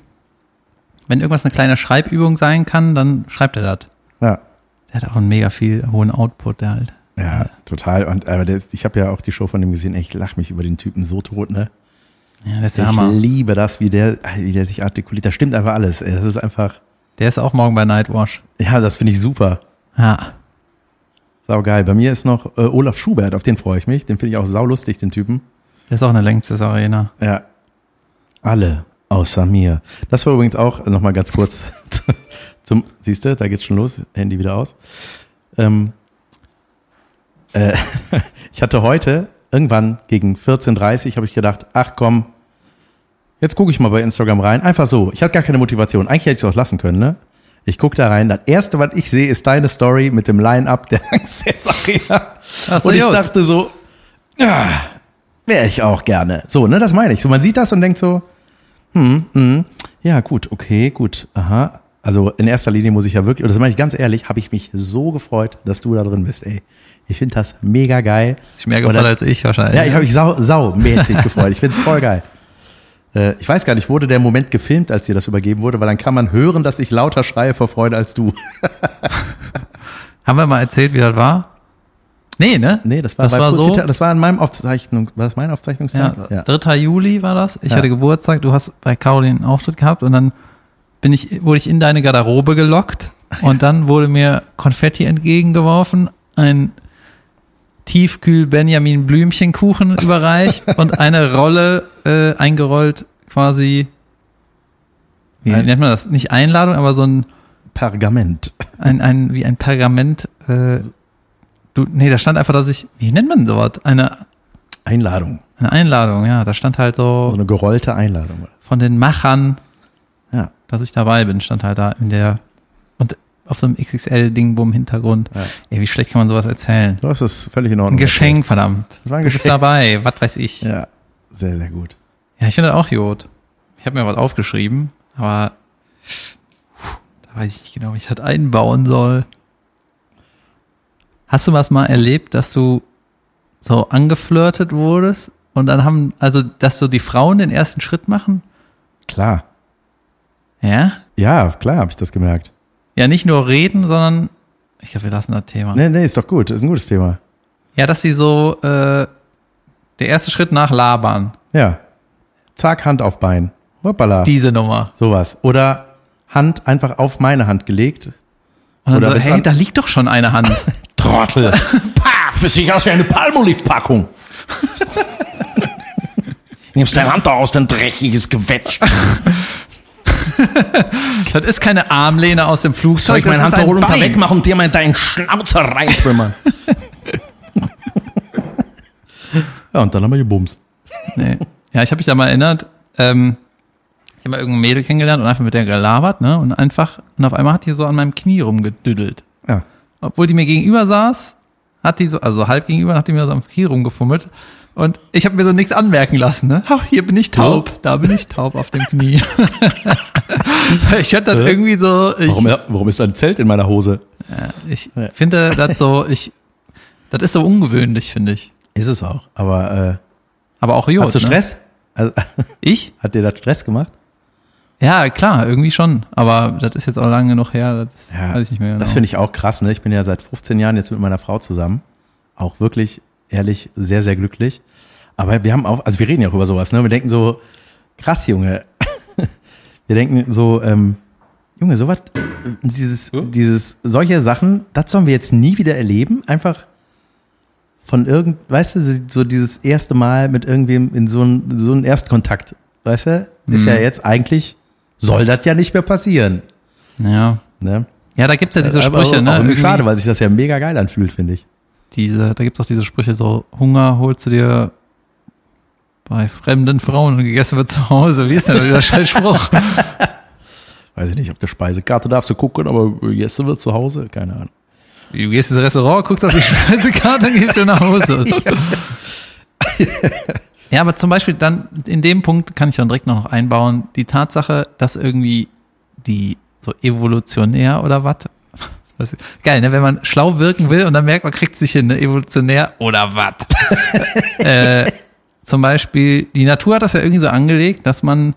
wenn irgendwas eine kleine Schreibübung sein kann, dann schreibt er das. Ja. Der hat auch einen mega viel hohen Output, der halt. Ja, total. Und aber ist, ich habe ja auch die Show von dem gesehen. Ich lach mich über den Typen so tot, ne? Ja, das ist ich Hammer. liebe das, wie der, wie der sich artikuliert. Da stimmt einfach alles. Ey. Das ist einfach. Der ist auch morgen bei Nightwash. Ja, das finde ich super. Ja. Sau geil. Bei mir ist noch äh, Olaf Schubert, auf den freue ich mich. Den finde ich auch saulustig, den Typen. Der ist auch eine längste Arena. Ja, alle außer mir. Das war übrigens auch nochmal ganz kurz zum, siehst du, da geht's schon los, Handy wieder aus. Ähm, äh, ich hatte heute, irgendwann gegen 14.30 Uhr, habe ich gedacht, ach komm, jetzt gucke ich mal bei Instagram rein. Einfach so. Ich hatte gar keine Motivation. Eigentlich hätte ich es auch lassen können, ne? Ich gucke da rein. Das erste, was ich sehe, ist deine Story mit dem Line-Up der. Ach so, und ich gut. dachte so, ja, wäre ich auch gerne. So, ne, das meine ich. So, man sieht das und denkt so, hm, hm, ja, gut, okay, gut, aha. Also in erster Linie muss ich ja wirklich, und das meine ich ganz ehrlich, habe ich mich so gefreut, dass du da drin bist, ey. Ich finde das mega geil. Ist mehr Oder- als ich wahrscheinlich. Ja, ich habe mich sau, saumäßig gefreut. Ich finde es voll geil. Äh, ich weiß gar nicht, wurde der Moment gefilmt, als dir das übergeben wurde, weil dann kann man hören, dass ich lauter schreie vor Freude als du. Haben wir mal erzählt, wie das war? Nee, ne? Nee, das war, Das bei war so- das war in meinem Aufzeichnung, war das mein Aufzeichnungstag? Ja, 3. Juli war das. Ich Ja. hatte Geburtstag, du hast bei Caroline einen Auftritt gehabt und dann bin ich, wurde ich in deine Garderobe gelockt und dann wurde mir Konfetti entgegengeworfen, ein Tiefkühl Benjamin Blümchenkuchen überreicht und eine Rolle äh, eingerollt quasi, wie Ein- nennt man das? Nicht Einladung, aber so ein, Pergament. ein, ein wie ein Pergament. Äh, du, nee, da stand einfach, dass ich, wie nennt man sowas? Eine, Einladung. eine Einladung, ja. Da stand halt so So eine gerollte Einladung. von den Machern. Dass ich dabei bin, stand halt da in der und auf so einem XXL-Dingbo im Hintergrund. Ja. Ey, wie schlecht kann man sowas erzählen? Das ist völlig in Ein Ordnung. Geschenk, verdammt. Das war ein Du bist Geschenk. dabei, was weiß ich. Ja, Ja, sehr, sehr gut. ich finde das auch gut. Ich habe mir was aufgeschrieben, aber da weiß ich nicht genau, wie ich das einbauen soll. Hast du was mal erlebt, dass du so angeflirtet wurdest und dann haben, also, dass so die Frauen den ersten Schritt machen? Klar. Ja? Ja, klar habe ich das gemerkt. Ja, nicht nur reden, sondern ich glaube, wir lassen das Thema. Nee, nee, ist doch gut. Ist ein gutes Thema. Ja, dass sie so äh, der erste Schritt nach labern. Ja. Zack, Hand auf Bein. Hoppala. Diese Nummer. Sowas. Oder Hand einfach auf meine Hand gelegt. Und dann Oder so, hey, da liegt doch schon eine Hand. Trottel. Pah, bist dich aus wie eine Palmolive-Packung. Nimmst deine Hand da aus, dein dreckiges Gewätsch. das ist keine Armlehne aus dem Soll Flugzeug. ich meine Hand da runter Bein. wegmachen und dir mal deinen Schnauzer reinschwimmern? ja, und dann haben wir gebumst. Nee. Ja, ich habe mich da mal erinnert. Ähm, ich habe mal irgendein Mädel kennengelernt und einfach mit der gelabert, ne? Und einfach, und auf einmal hat die so an meinem Knie rumgedüdelt. Ja. Obwohl die mir gegenüber saß, hat die so, also halb gegenüber, hat die mir so am Knie rumgefummelt. Und ich habe mir so nichts anmerken lassen. Ne? Ach, hier bin ich taub, da bin ich taub auf dem Knie. ich hatte das irgendwie so. Ich, Warum, warum ist da ein Zelt in meiner Hose? ich finde das so, ich, das ist so ungewöhnlich, finde ich. Ist es auch. Aber äh, Aber auch Jod, hast du ne? Stress? Also, Ich? hat dir das Stress gemacht? Ja, klar, irgendwie schon. Aber das ist jetzt auch lange genug her, das weiß ich nicht mehr genau. Das finde ich auch krass. Ne? Ich bin ja seit 15 Jahren jetzt mit meiner Frau zusammen. Auch wirklich, ehrlich, sehr, sehr glücklich. Aber wir haben auch, also wir reden ja auch über sowas. Ne? Wir denken so, krass, Junge. Wir denken so, ähm, Junge, sowas, dieses, dieses, solche Sachen, das sollen wir jetzt nie wieder erleben. Einfach von irgend, weißt du, so dieses erste Mal mit irgendwem in so einen so einen Erstkontakt, weißt du, ist ja jetzt eigentlich, soll das ja nicht mehr passieren. ja. Ne? ja, da gibt's ja diese Sprüche, auch, ne? Auch irgendwie schade, weil sich das ja mega geil anfühlt, finde ich. diese, da gibt's auch diese Sprüche so, Hunger holst du dir bei fremden Frauen und gegessen wird zu Hause. Wie ist denn dieser Scheißspruch? Weiß ich nicht, auf der Speisekarte darfst du gucken, aber Jesse wird zu Hause, keine Ahnung. Du gehst ins Restaurant, guckst auf die Speisekarte und gehst du nach Hause. Ja, aber zum Beispiel dann, in dem Punkt kann ich dann direkt noch einbauen, die Tatsache, dass irgendwie die so evolutionär oder was? Das ist Geil, ne? Wenn man schlau wirken will und dann merkt man, kriegt sich hin, ne? evolutionär oder was? äh, zum Beispiel, die Natur hat das ja irgendwie so angelegt, dass man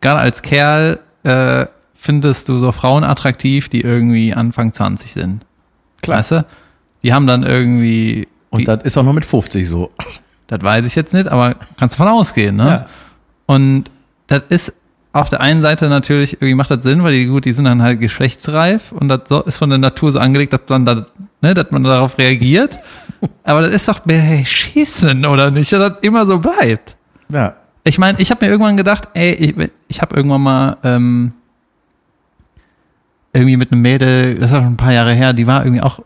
gerade als Kerl äh, findest du so Frauen attraktiv, die irgendwie Anfang 20 sind. Klar. Weißt du? Die haben dann irgendwie, Und das ist auch nur mit 50 so. das weiß ich jetzt nicht, aber kannst davon ausgehen, ne? Ja. Und das ist auf der einen Seite natürlich, irgendwie macht das Sinn, weil die gut, die sind dann halt geschlechtsreif und das so- ist von der Natur so angelegt, dass man da, ne, dass man darauf reagiert. Aber das ist doch beschissen, oder nicht? Dass das immer so bleibt. Ja. Ich meine, ich habe mir irgendwann gedacht, ey, ich, ich habe irgendwann mal ähm, irgendwie mit einem Mädel, das auch schon ein paar Jahre her, die war irgendwie auch,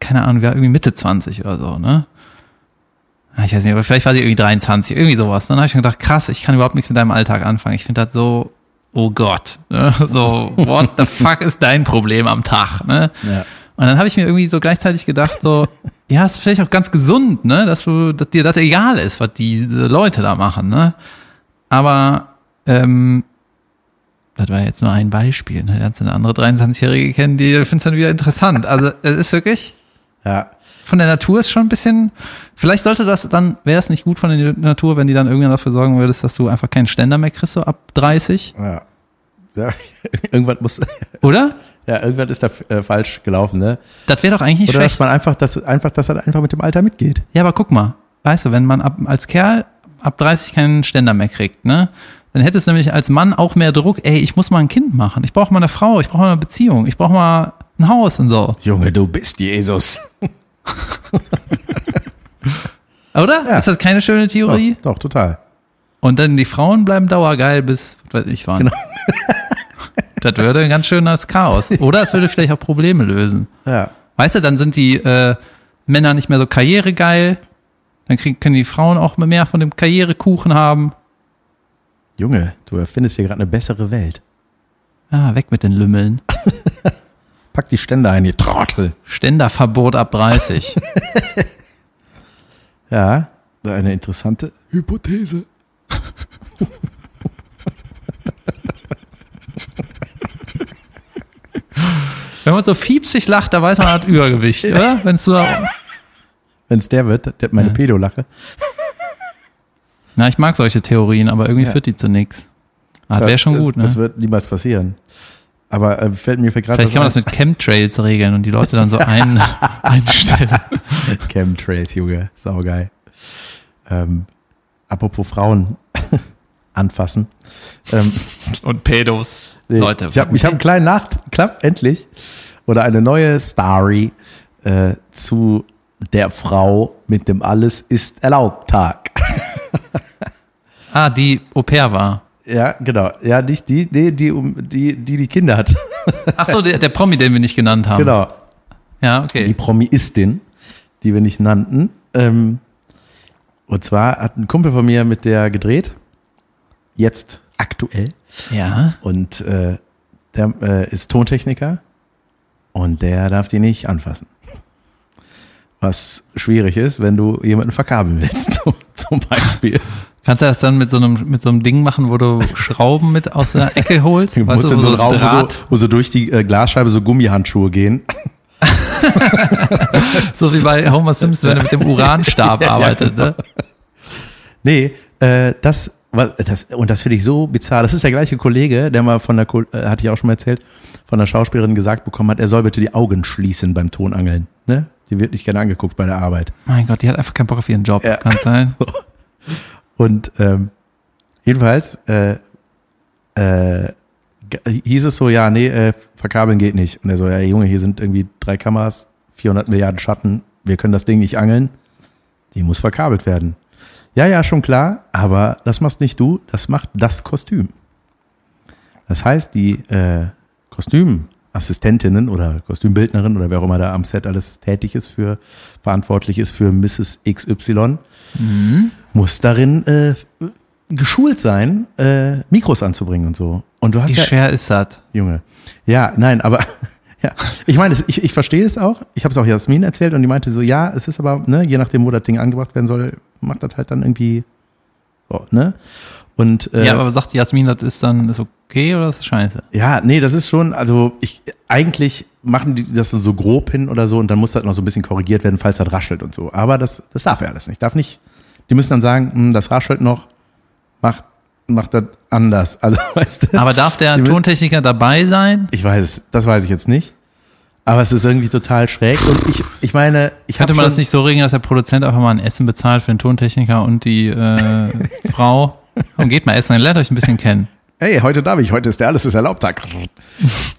keine Ahnung, war irgendwie Mitte 20 oder so, ne? Ich weiß nicht, aber vielleicht war sie irgendwie 23, irgendwie sowas. Dann habe ich mir gedacht, krass, ich kann überhaupt nichts mit deinem Alltag anfangen. Ich finde das so oh Gott. Ne? So, what the fuck ist dein Problem am Tag? Ne? Ja. Und dann habe ich mir irgendwie so gleichzeitig gedacht, so, ja, ist vielleicht auch ganz gesund, ne, dass du, dass dir das egal ist, was diese Leute da machen, ne? Aber ähm, das war jetzt nur ein Beispiel, ne? Lernst eine andere 23-Jährige kennen, die findest dann wieder interessant. Also es ist wirklich, Ja. von der Natur ist schon ein bisschen, vielleicht sollte das dann, wäre das nicht gut von der Natur, wenn die dann irgendwann dafür sorgen würdest, dass du einfach keinen Ständer mehr kriegst, so ab 30, Ja. ja. irgendwas muss, oder? Ja, irgendwas ist da äh, falsch gelaufen, ne? Das wäre doch eigentlich nicht Oder schlecht. dass man einfach, dass einfach, dass er einfach mit dem Alter mitgeht. Ja, aber guck mal, weißt du, wenn man ab, als Kerl ab 30 keinen Ständer mehr kriegt, ne? Dann hätte es nämlich als Mann auch mehr Druck, ey, ich muss mal ein Kind machen. Ich brauche mal eine Frau, ich brauche mal eine Beziehung, ich brauche mal ein Haus und so. Junge, du bist Jesus. Oder? Ja. Ist das keine schöne Theorie? Doch, doch, total. Und dann die Frauen bleiben dauergeil bis, was weiß ich wann. Genau. Das würde ein ganz schönes Chaos. Oder es würde vielleicht auch Probleme lösen. Ja. Weißt du, dann sind die äh, Männer nicht mehr so karrieregeil. Dann kriegen, können die Frauen auch mehr von dem Karrierekuchen haben. Junge, du erfindest hier gerade eine bessere Welt. Ah, weg mit den Lümmeln. Pack die Ständer ein, ihr Trottel. Ständerverbot ab 30. Ja, eine interessante Hypothese. Wenn man so fiepsig lacht, da weiß man, man hat Übergewicht, oder? Wenn so, Wenn es der wird, der meine Ja. Pedolache. na, ich mag solche Theorien, aber irgendwie Ja. führt die zu nichts. Ah, das wäre schon das, gut, ne? Das wird niemals passieren. Aber äh, fällt mir für gerade Vielleicht kann man das mit Chemtrails regeln und die Leute dann so ein, einstellen. Chemtrails, Junge. Saugeil. Ähm, apropos Frauen anfassen. Ähm, Und Pedos. Nee, Leute. ich habe hab einen kleinen Nachklapp, endlich. Oder eine neue Story äh, zu der Frau mit dem Alles ist erlaubt Tag. Ah, die Au pair war. Ja, genau. Ja, nicht die, die, die, um, die, die, die Kinder hat. Ach so, der, der Promi, den wir nicht genannt haben. genau. Ja, Die okay. Promiistin, die wir nicht nannten. Ähm, und zwar hat ein Kumpel von mir mit der gedreht. Jetzt aktuell. Ja. Und äh, der äh, ist Tontechniker und der darf die nicht anfassen. Was schwierig ist, wenn du jemanden verkabeln willst, zum Beispiel. Kannst du das dann mit so einem, mit so einem Ding machen, wo du Schrauben mit aus der Ecke holst? Du Weißt musst du, in wo so einen Raum, wo so, wo so durch die äh, Glasscheibe so Gummihandschuhe gehen. so wie bei Homer Simpson, wenn er mit dem Uranstab Ja, arbeitet, ne? Nee, äh, das, das, und das finde ich so bizarr. Das ist der gleiche Kollege, der mal von der, äh, hatte ich auch schon mal erzählt, von der Schauspielerin gesagt bekommen hat, er soll bitte die Augen schließen beim Tonangeln. Ne? Die wird nicht gerne angeguckt bei der Arbeit. Mein Gott, die hat einfach keinen Bock auf ihren Job, Ja. kann sein. Und ähm, jedenfalls äh, äh, hieß es so, ja, nee, äh, verkabeln geht nicht. Und er so, ja, Junge, hier sind irgendwie drei Kameras, 400 Milliarden Schatten, wir können das Ding nicht angeln. Die muss verkabelt werden. Ja, ja, schon klar, aber das machst nicht du, das macht das Kostüm. Das heißt, die äh, Kostümassistentinnen oder Kostümbildnerin oder wer auch immer da am Set alles tätig ist für, verantwortlich ist für Mrs. XY, muss darin äh, geschult sein, äh, Mikros anzubringen und so. Und du hast Wie ja, schwer ist das? Junge. Ja, nein, aber ja, ich meine, ich, ich verstehe es auch. Ich habe es auch Jasmin erzählt und die meinte so, ja, es ist aber, ne, je nachdem, wo das Ding angebracht werden soll, macht das halt dann irgendwie so, ne? Und äh, Ja, aber sagt Jasmin, das ist dann ist okay oder ist das scheiße? ja, nee, das ist schon, also ich eigentlich machen die das dann so grob hin oder so und dann muss das noch so ein bisschen korrigiert werden, falls das raschelt und so. Aber das, das darf ja alles nicht. Darf nicht. Die müssen dann sagen, hm, das raschelt noch, macht, macht das anders. Also, weißt du, Aber darf der Die Tontechniker dabei sein? ich weiß es, das weiß ich jetzt nicht. Aber es ist irgendwie total schräg und ich, ich meine, ich man schon, das nicht so regeln, dass der Produzent einfach mal ein Essen bezahlt für den Tontechniker und die äh, Frau? Und geht mal essen, dann lernt euch ein bisschen kennen. Hey, heute darf ich, heute ist der Alles ist erlaubt Tag.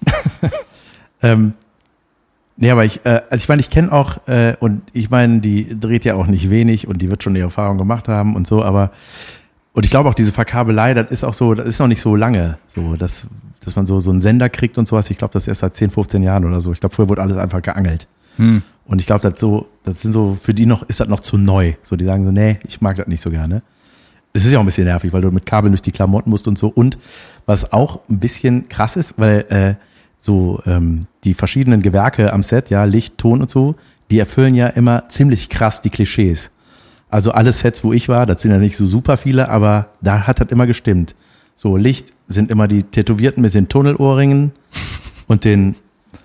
ähm, nee, aber ich, äh, also ich meine, ich kenne auch, äh, und ich meine, die dreht ja auch nicht wenig und die wird schon ihre Erfahrung gemacht haben und so, aber, und ich glaube auch diese Verkabelei, das ist auch so, das ist noch nicht so lange, so, dass, dass man so, so einen Sender kriegt und sowas. Ich glaube, das ist erst seit 10, 15 Jahren oder so. Ich glaube, früher wurde alles einfach geangelt. Hm. Und ich glaube, das so, das sind so, für die noch, ist das noch zu neu. So, die sagen so, nee, ich mag das nicht so gerne. es ist ja auch ein bisschen nervig, weil du mit Kabeln durch die Klamotten musst und so. Und was auch ein bisschen krass ist, weil äh, so ähm, die verschiedenen Gewerke am Set, ja, Licht, Ton und so, die erfüllen ja immer ziemlich krass die Klischees. Also alle Sets, wo ich war, das sind ja nicht so super viele, aber da hat das immer gestimmt. So Licht sind immer die Tätowierten mit den Tunnelohrringen und den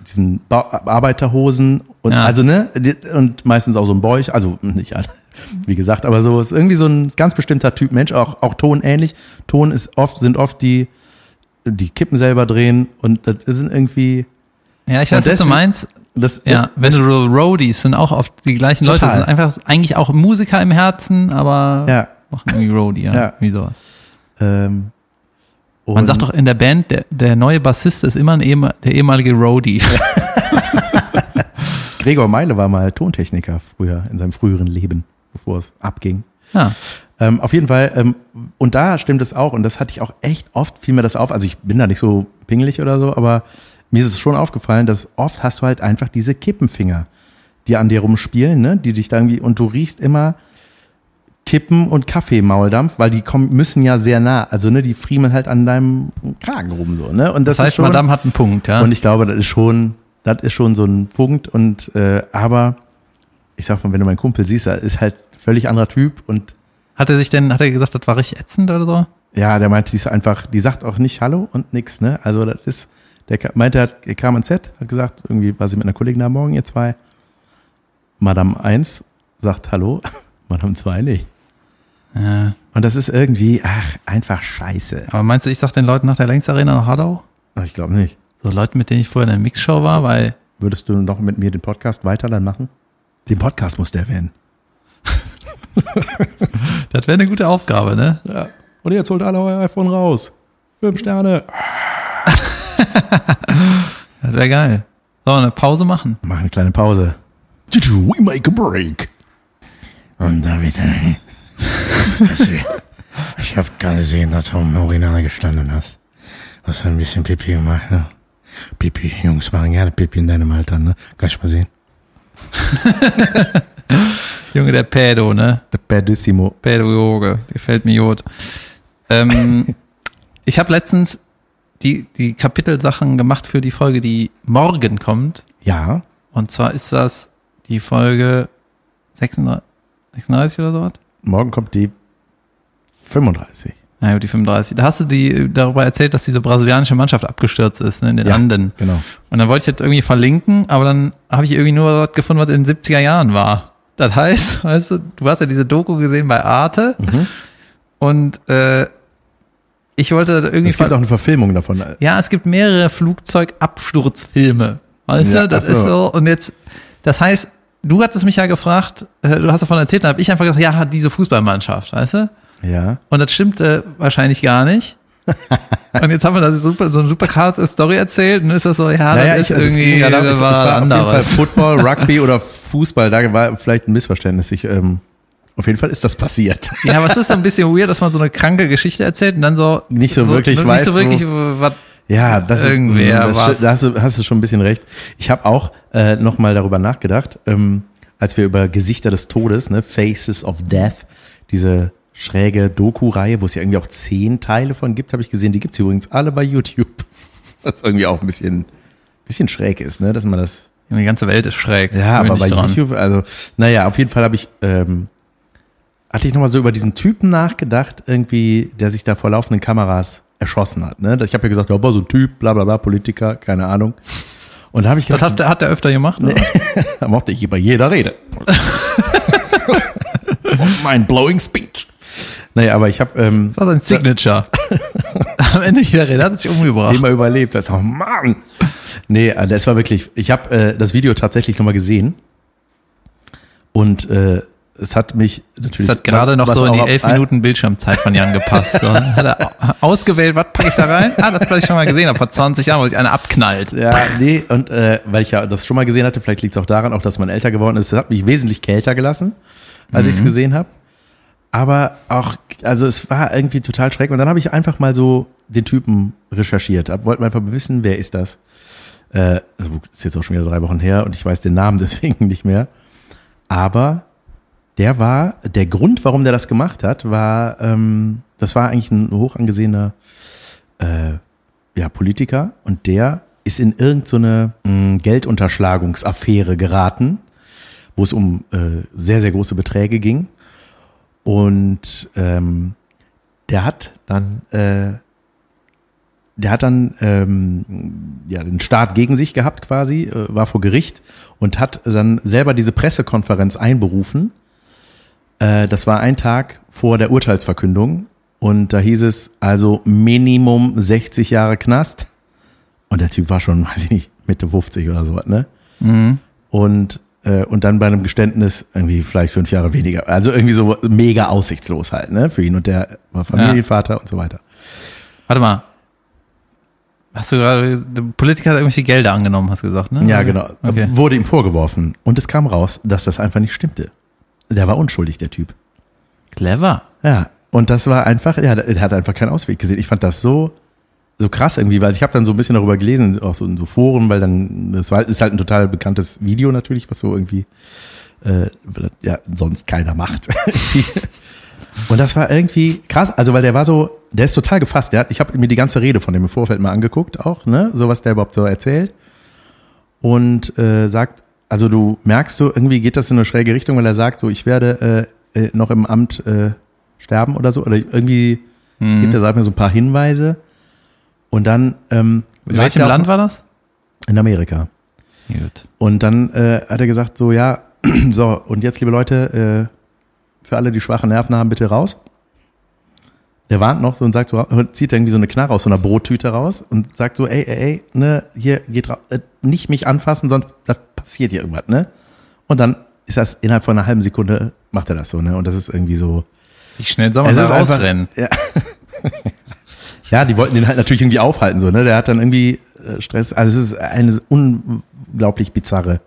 diesen ba Arbeiterhosen und Ja. also ne und meistens auch so ein Bäuch, also nicht alle, wie gesagt, aber so ist irgendwie so ein ganz bestimmter Typ Mensch, auch auch Ton ähnlich. Ton ist oft sind oft die die Kippen selber drehen und das sind irgendwie Ja, ich weiß, was du meinend. Das Ja, wenn du so Roadies sind auch oft die gleichen Leute, Total. sind einfach eigentlich auch Musiker im Herzen, aber ja machen irgendwie Roadie, ja, Ja. wie sowas. ähm, Man sagt doch in der Band, der, der neue Bassist ist immer ein ehem, der ehemalige Roadie. Gregor Meile war mal Tontechniker früher in seinem früheren Leben, bevor es abging. Ja. Ähm, auf jeden Fall, ähm, und da stimmt es auch, und das hatte ich auch echt oft, fiel mir das auf. Also ich bin da nicht so pingelig oder so, aber mir ist es schon aufgefallen, dass oft hast du halt einfach diese Kippenfinger, die an dir rumspielen, ne? die dich da irgendwie, und du riechst immer Kippen und Kaffeemauldampf, weil die kommen, müssen ja sehr nah, also ne, die friemeln halt an deinem Kragen rum so, ne? Und das, Das, heißt, schon, Madame hat einen Punkt, ja. und ich glaube, das ist schon, das ist schon so ein Punkt. Und äh, aber ich sag mal, wenn du meinen Kumpel siehst, er ist halt völlig anderer Typ und hat er sich denn, hat er gesagt, das war richtig ätzend oder so? ja, der meinte, die ist einfach, die sagt auch nicht Hallo und nix, ne? Also das ist, der meinte, er, hat, er kam ans Set, hat gesagt, irgendwie war sie mit einer Kollegin da morgen, ihr zwei. Madame 1 sagt Hallo, Madame 2 nicht. Ja. Und das ist irgendwie, ach, einfach scheiße. Aber meinst du, ich sag den Leuten nach der Längsarena nach Hadau? Ach, ich glaube nicht. So Leuten, mit denen ich vorher in der Mixshow war, weil Würdest du noch mit mir den Podcast weiter dann machen? Den Podcast muss der werden. das wäre eine gute Aufgabe, ne? Ja. Und jetzt holt alle euer iPhone raus. Fünf Sterne. Das wäre geil. Sollen wir eine Pause machen? Mach eine kleine Pause. We make a break. Und David, weißt du, ich habe gerade gesehen, dass du im Urinal gestanden hast. Hast du ein bisschen Pipi gemacht, ne? Pipi, Jungs machen gerne Pipi in deinem Alter, ne? Kann ich mal sehen. Junge, der Pädo, ne? Der Pedissimo. Pädagoge, gefällt mir gut. Ähm, ich habe letztens die, die Kapitelsachen gemacht für die Folge, die morgen kommt. Ja. Und zwar ist das die Folge 36, 36 oder sowas? Morgen kommt die 35. Naja, die 35. Da hast du die darüber erzählt, dass diese brasilianische Mannschaft abgestürzt ist, ne, in den Ja. Anden. Genau. Und dann wollte ich jetzt irgendwie verlinken, aber dann habe ich irgendwie nur was gefunden, was in den 70er Jahren war. Das heißt, weißt du, du hast ja diese Doku gesehen bei Arte Mhm. und äh, ich wollte das irgendwie Es gibt auch eine Verfilmung davon. Ja, es gibt mehrere Flugzeugabsturzfilme. Weißt Ja, du, das so. ist so. Und jetzt, das heißt, du hattest mich ja gefragt, äh, du hast davon erzählt, dann habe ich einfach gesagt, ja, hat diese Fußballmannschaft, weißt du? Ja. Und das stimmte wahrscheinlich gar nicht. und jetzt haben wir da super, so eine super krasse Story erzählt und ist das so, ja, Naja, das ich, ist das irgendwie ging ja das es war, war auf jeden Fall. Football, Rugby oder Fußball. Da war vielleicht ein Missverständnis. Ich, ähm, auf jeden Fall ist das passiert. Ja, aber es ist so ein bisschen weird, dass man so eine kranke Geschichte erzählt und dann so Nicht so wirklich nicht weiß, so wirklich, was Ja, das Irgendwer ist, das, da hast du, hast du schon ein bisschen recht. Ich habe auch äh, nochmal darüber nachgedacht, ähm, als wir über Gesichter des Todes, ne, Faces of Death, diese schräge Doku-Reihe, wo es ja irgendwie auch zehn Teile von gibt, habe ich gesehen. Die gibt's übrigens alle bei YouTube. Was irgendwie auch ein bisschen, bisschen schräg ist, ne, dass man das die ganze Welt ist schräg. ja, aber bei dran. YouTube, also, naja, auf jeden Fall habe ich, ähm, hatte ich nochmal so über diesen Typen nachgedacht, irgendwie, der sich da vor laufenden Kameras erschossen hat. Ne? Ich habe ja gesagt, ja, war so ein Typ, bla bla bla, Politiker, keine Ahnung. Und da habe ich Das gedacht, hat, hat er öfter gemacht, ne? da mochte ich bei jeder Rede. mein blowing speech. Naja, aber ich habe ähm, Das war sein Signature. Am Ende jeder Rede hat er sich umgebracht. immer überlebt. Das, oh Mann. Nee, äh, das war wirklich, ich habe äh, das Video tatsächlich nochmal gesehen. Und äh, es hat mich natürlich. Das hat gerade was- noch was so in die elf Minuten Bildschirmzeit von Jan gepasst. So. Hat er ausgewählt, was packe ich da rein? Ah, das, was ich schon mal gesehen habe, vor 20 Jahren, wo sich einer abknallt. Ja, nee, und äh, weil ich ja das schon mal gesehen hatte, vielleicht liegt es auch daran, auch dass man älter geworden ist, es hat mich wesentlich kälter gelassen, als ich es gesehen habe. Aber auch, also es war irgendwie total schrecklich. Und dann habe ich einfach mal so den Typen recherchiert, hab, wollte einfach wissen, wer ist das? Äh, also ist jetzt auch schon wieder drei Wochen her und ich weiß den Namen deswegen nicht mehr. Aber der war, der Grund, warum der das gemacht hat, war, ähm, das war eigentlich ein hoch angesehener äh, ja, Politiker und der ist in irgendeine so Geldunterschlagungsaffäre geraten, wo es um äh, sehr, sehr große Beträge ging. Und ähm, der hat dann, äh, der hat dann ähm, ja, den Staat gegen sich gehabt quasi, äh, war vor Gericht und hat dann selber diese Pressekonferenz einberufen. Äh, das war ein Tag vor der Urteilsverkündung und da hieß es also Minimum 60 Jahre Knast. Und der Typ war schon, weiß ich nicht, Mitte 50 oder so, ne? Mhm. Und, äh, und dann bei einem Geständnis irgendwie vielleicht fünf Jahre weniger. Also irgendwie so mega aussichtslos halt, ne? Für ihn. Und der war Familienvater ja. und so weiter. Warte mal. Hast du gerade, der Politiker hat irgendwelche Gelder angenommen, hast du gesagt, ne? Ja, genau. Okay. Wurde ihm vorgeworfen. Und es kam raus, dass das einfach nicht stimmte. Der war unschuldig, der Typ. Clever. Ja. Und das war einfach, ja, er hat einfach keinen Ausweg gesehen. Ich fand das so so krass irgendwie, weil ich habe dann so ein bisschen darüber gelesen, auch so in so Foren, weil dann, das war, ist halt ein total bekanntes Video natürlich, was so irgendwie, äh, ja, sonst keiner macht. Und das war irgendwie krass, also weil der war so, der ist total gefasst. Der hat, ich habe mir die ganze Rede von dem im Vorfeld mal angeguckt, auch, ne, so was der überhaupt so erzählt. Und äh, sagt, also du merkst so, irgendwie geht das in eine schräge Richtung, weil er sagt, so, ich werde äh, äh noch im Amt äh, sterben oder so, oder irgendwie mhm. gibt er, sagt mir so ein paar Hinweise. Und dann. Ähm, in welchem Land war das? In Amerika. Gut. Und dann äh, hat er gesagt, so, ja, so, und jetzt, liebe Leute, äh, für alle, die schwache Nerven haben, bitte raus. Der warnt noch so und sagt so, zieht irgendwie so eine Knarre aus so einer Brottüte raus und sagt so, ey, ey, ey, ne, hier geht raus, äh, nicht mich anfassen, sonst das passiert hier irgendwas, ne? Und dann ist das innerhalb von einer halben Sekunde macht er das so, ne? Und das ist irgendwie so. Wie schnell soll man da rausrennen? ja. Ja, die wollten den halt natürlich irgendwie aufhalten, so, ne? Der hat dann irgendwie äh, Stress. Also es ist eine unglaublich bizarre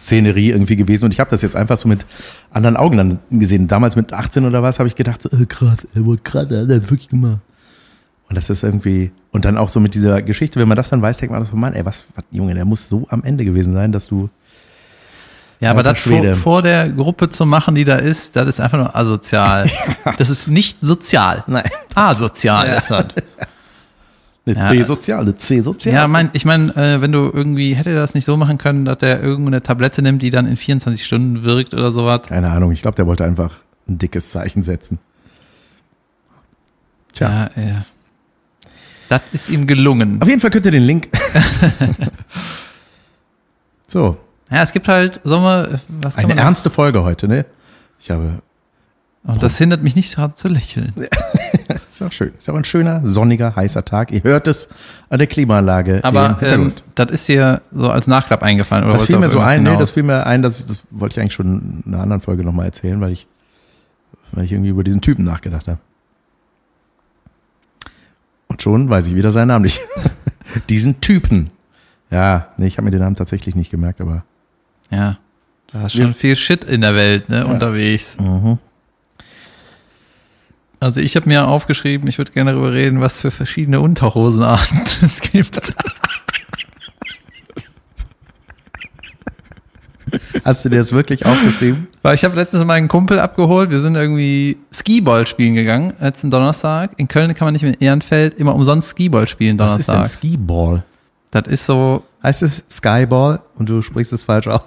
Szenerie irgendwie gewesen. Und ich habe das jetzt einfach so mit anderen Augen dann gesehen. Damals mit 18 oder was habe ich gedacht, so, äh, krass, er wurde krass, er hat das wirklich gemacht. Und das ist irgendwie, und dann auch so mit dieser Geschichte, wenn man das dann weiß, denkt man so, Mann, ey, was, was, Junge, der muss so am Ende gewesen sein, dass du. Ja, aber das vor, vor der Gruppe zu machen, die da ist, das ist einfach nur asozial. das ist nicht sozial. Nein. Asozial ja. ist das. Eine ja. B-Sozial, eine C-Sozial. Ja, mein, ich meine, äh, wenn du irgendwie, hätte er das nicht so machen können, dass der irgendeine Tablette nimmt, die dann in 24 Stunden wirkt oder sowas? Keine Ahnung, ich glaube, der wollte einfach ein dickes Zeichen setzen. Tja. Ja, ja. Das ist ihm gelungen. Auf jeden Fall könnt ihr den Link. so. Ja, es gibt halt Sommer. Was Eine ernste Folge heute, ne? Ich habe. Und das hindert mich nicht daran zu lächeln. ist auch schön. Ist auch ein schöner, sonniger, heißer Tag. Ihr hört es an der Klimaanlage. Aber ähm, das ist hier so als Nachklapp eingefallen. Oder das fiel mir so ein, nee, das fiel mir ein, dass, das wollte ich eigentlich schon in einer anderen Folge nochmal erzählen, weil ich, weil ich irgendwie über diesen Typen nachgedacht habe. Und schon weiß ich wieder seinen Namen nicht. diesen Typen. Ja, nee, ich habe mir den Namen tatsächlich nicht gemerkt, aber. Ja, da ist schon viel Shit in der Welt, ne, ja. unterwegs. Mhm. Also ich habe mir aufgeschrieben, ich würde gerne darüber reden, was für verschiedene Unterhosenarten es gibt. Hast du dir das wirklich aufgeschrieben? Weil ich habe letztens meinen Kumpel abgeholt. Wir sind irgendwie Skiball spielen gegangen, letzten Donnerstag. In Köln kann man nicht mit Ehrenfeld immer umsonst Skiball spielen Donnerstag. Was ist denn Skiball? Das ist so. Heißt es Skyball und du sprichst es falsch aus?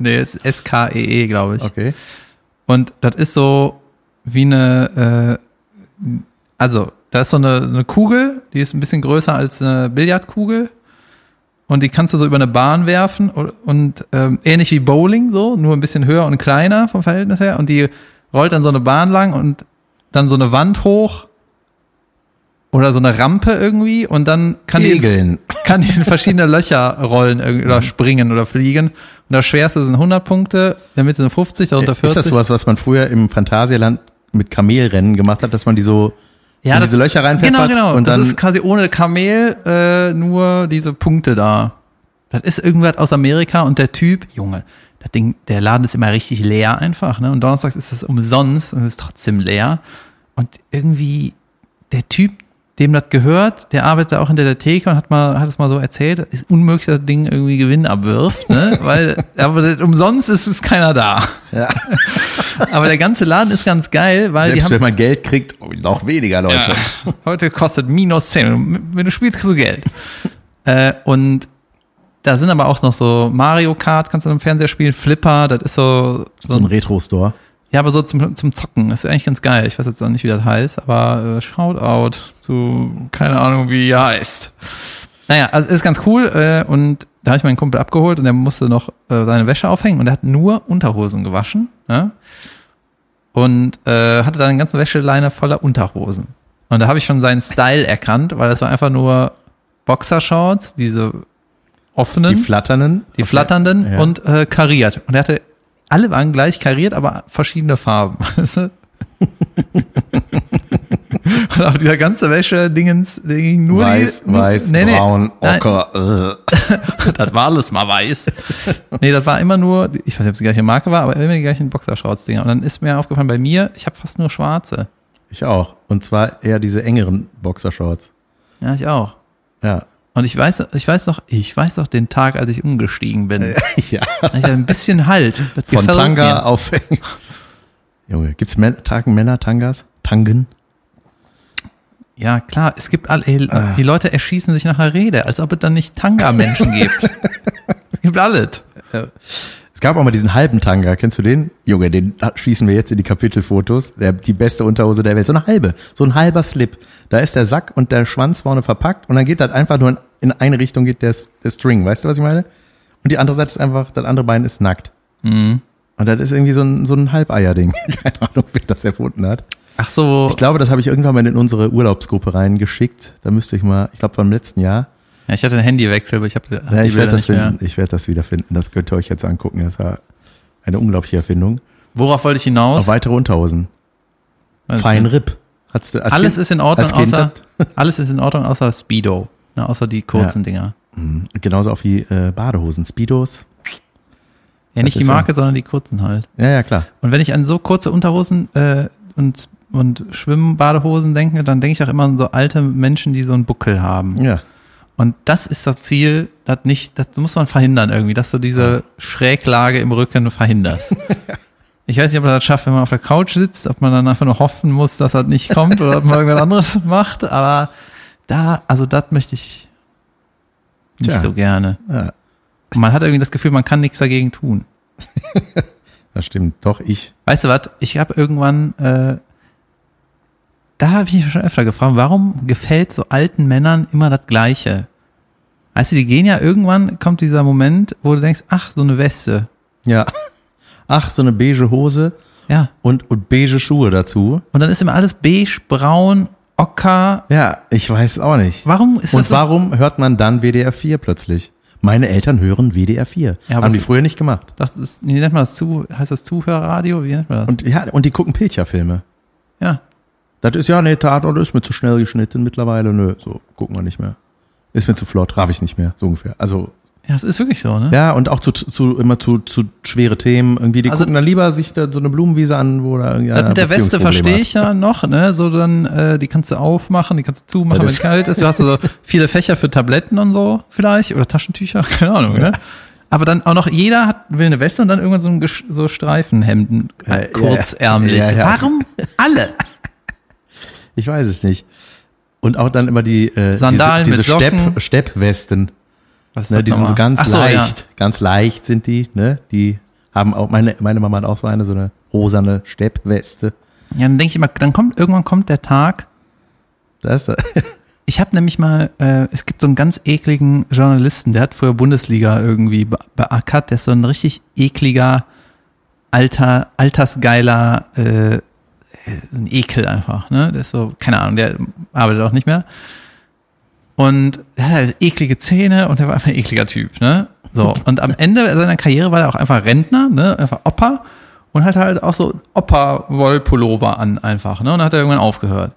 nee, es ist S-K-E-E, -E, glaube ich. Okay. Und das ist so wie eine, äh, also da ist so eine, eine Kugel, die ist ein bisschen größer als eine Billardkugel und die kannst du so über eine Bahn werfen und, und ähm, ähnlich wie Bowling so, nur ein bisschen höher und kleiner vom Verhältnis her und die rollt dann so eine Bahn lang und dann so eine Wand hoch oder so eine Rampe irgendwie und dann kann Kegeln. die, kann die in verschiedene Löcher rollen oder springen oder fliegen. Und das schwerste sind 100 Punkte, in der Mitte sind 50, darunter 40. Ist das sowas, was man früher im Phantasialand mit Kamelrennen gemacht hat, dass man die so ja, das, diese Löcher reinpfeffert. Genau, genau. Und das dann, ist quasi ohne Kamel äh, nur diese Punkte da. Das ist irgendwas aus Amerika und der Typ, Junge, das Ding, der Laden ist immer richtig leer einfach, ne? Und donnerstags ist das umsonst und es ist trotzdem leer. Und irgendwie, der Typ, dem das gehört, der arbeitet auch hinter der Theke und hat mal, hat es mal so erzählt, ist unmöglich, dass das Ding irgendwie Gewinn abwirft, ne? Weil, aber umsonst ist es keiner da. Ja. Aber der ganze Laden ist ganz geil, weil Selbst die wenn haben, man Geld kriegt, oh, noch weniger Leute. ja, heute kostet minus 10. Wenn du spielst, kriegst du Geld. äh, und da sind aber auch noch so Mario Kart, kannst du im Fernseher spielen, Flipper, das ist so, so So ein Retro-Store. Ja, aber so zum, zum Zocken ist eigentlich ganz geil. Ich weiß jetzt noch nicht, wie das heißt, aber äh, Shoutout zu, keine Ahnung, wie er heißt. Naja, also ist ganz cool äh, und da habe ich meinen Kumpel abgeholt und der musste noch äh, seine Wäsche aufhängen und er hat nur Unterhosen gewaschen. Ja? Und äh, hatte dann einen ganzen Wäscheleiner voller Unterhosen. Und da habe ich schon seinen Style erkannt, weil das war einfach nur Boxershorts, diese offenen. Die flatternden. Die flatternden Ja. und äh, kariert. Und er hatte, alle waren gleich kariert, aber verschiedene Farben. Weißt du? und auch dieser ganze Wäsche-Dingens, der ging nur Weiß, die, weiß, nee, nee, braun, nein, ocker. äh. das war alles mal weiß. nee, das war immer nur, ich weiß nicht, ob es die gleiche Marke war, aber immer die gleichen Boxershorts-Dinger. Und dann ist mir aufgefallen, bei mir, ich habe fast nur schwarze. Ich auch. Und zwar eher diese engeren Boxershorts. Ja, ich auch. Ja. Und ich weiß, ich weiß doch, ich weiß doch den Tag, als ich umgestiegen bin. ja. Ich ein bisschen Halt. Von Tanga mir. auf. Junge, gibt's Män Tagen Männer Tangas? Tangen? Ja, klar, es gibt alle, ey, Ah. die Leute erschießen sich nach der Rede, als ob es dann nicht Tanga-Menschen gibt. es gibt alles. Gab auch mal diesen halben Tanga, kennst du den? Junge, den schließen wir jetzt in die Kapitelfotos. Der, die beste Unterhose der Welt. So eine halbe, so ein halber Slip. Da ist der Sack und der Schwanz vorne verpackt und dann geht das einfach nur in, in eine Richtung geht der, der String. Weißt du, was ich meine? Und die andere Seite ist einfach, das andere Bein ist nackt. Mhm. Und das ist irgendwie so ein, so ein Halbeier-Ding. Keine Ahnung, wer das erfunden hat. Ach so, Ich glaube, das habe ich irgendwann mal in unsere Urlaubsgruppe reingeschickt. Da müsste ich mal, ich glaube, vom letzten Jahr. Ja, ich hatte einen Handywechsel, aber ich habe hab Ja, ich werde das mehr. finden. Ich werde das wiederfinden. Das könnt ihr euch jetzt angucken. Das war eine unglaubliche Erfindung. Worauf wollte ich hinaus? Auch weitere Unterhosen. Weiß Fein. Ripp. Hattest du als Alles kind, ist in Ordnung, außer, alles ist in Ordnung, außer Speedo. Ne, außer die kurzen Dinger. Mhm. Genauso auch wie äh, Badehosen. Speedos. Ja, nicht die ist so. Marke, sondern die kurzen halt. Ja, ja, klar. Und wenn ich an so kurze Unterhosen äh, und, und Schwimmbadehosen denke, dann denke ich auch immer an so alte Menschen, die so einen Buckel haben. Ja. Und das ist das Ziel, das nicht, das muss man verhindern irgendwie, dass du diese Schräglage im Rücken verhinderst. Ich weiß nicht, ob man das schafft, wenn man auf der Couch sitzt, ob man dann einfach nur hoffen muss, dass das nicht kommt oder ob man irgendwas anderes macht, aber da, also das möchte ich nicht Tja. so gerne. ja. Man hat irgendwie das Gefühl, man kann nichts dagegen tun. Das stimmt. Doch, ich. Weißt du was? Ich habe irgendwann, äh, da habe ich mich schon öfter gefragt, warum gefällt so alten Männern immer das Gleiche? Weißt du, die gehen ja irgendwann, kommt dieser Moment, wo du denkst, ach, so eine Weste. Ja. Ach, so eine beige Hose Ja. und, und beige Schuhe dazu. Und dann ist immer alles beige, braun, ocker. Ja, ich weiß auch nicht. Warum ist Und das so? warum hört man dann WDR 4 plötzlich? Meine Eltern hören WDR 4. Ja, Haben die früher nicht gemacht. Das ist, wie nennt man das zu, heißt das Zuhörradio? Wie nennt man das? Und ja, und die gucken Pilcher-Filme. ja. Das ist ja, nee, Tatort ist mir zu schnell geschnitten mittlerweile. Nö, so gucken wir nicht mehr. Ist mir zu flott, raff ich nicht mehr, so ungefähr. Also, Ja, es ist wirklich so, ne? ja, und auch zu, zu immer zu, zu schwere Themen. Irgendwie, die Also- gucken dann lieber sich da so eine Blumenwiese an, wo da irgendwie mit der Weste verstehe ich ja noch, ne? So dann, äh, die kannst du aufmachen, die kannst du zumachen, wenn es kalt ist. Du hast so viele Fächer für Tabletten und so vielleicht oder Taschentücher, keine Ahnung, ne? Aber dann auch noch jeder hat, will eine Weste und dann irgendwann so, ein so Streifenhemden, Ja, äh, kurzärmlich. ja, ja. Warum alle? Ich weiß es nicht. Und auch dann immer die äh, Sandalen diese, diese. Stepp, Steppwesten. Was Ne, die sind so ganz so, leicht, ganz leicht sind die. Ne? Die haben auch meine meine Mama hat auch so eine so eine rosane Steppweste. Ja. ja, dann denke ich immer, dann kommt irgendwann kommt der Tag. Das ist, Ich habe nämlich mal, äh, es gibt so einen ganz ekligen Journalisten, der hat früher Bundesliga irgendwie be beackert, der ist so ein richtig ekliger, alter, altersgeiler, äh, so ein Ekel einfach, ne? Der ist so, keine Ahnung, der arbeitet auch nicht mehr. Und er hat halt eklige Zähne und der war einfach ein ekliger Typ, ne? So. Und am Ende seiner Karriere war er auch einfach Rentner, ne? Einfach Opa und hatte halt auch so Opa-Wollpullover an einfach, ne? Und dann hat er irgendwann aufgehört.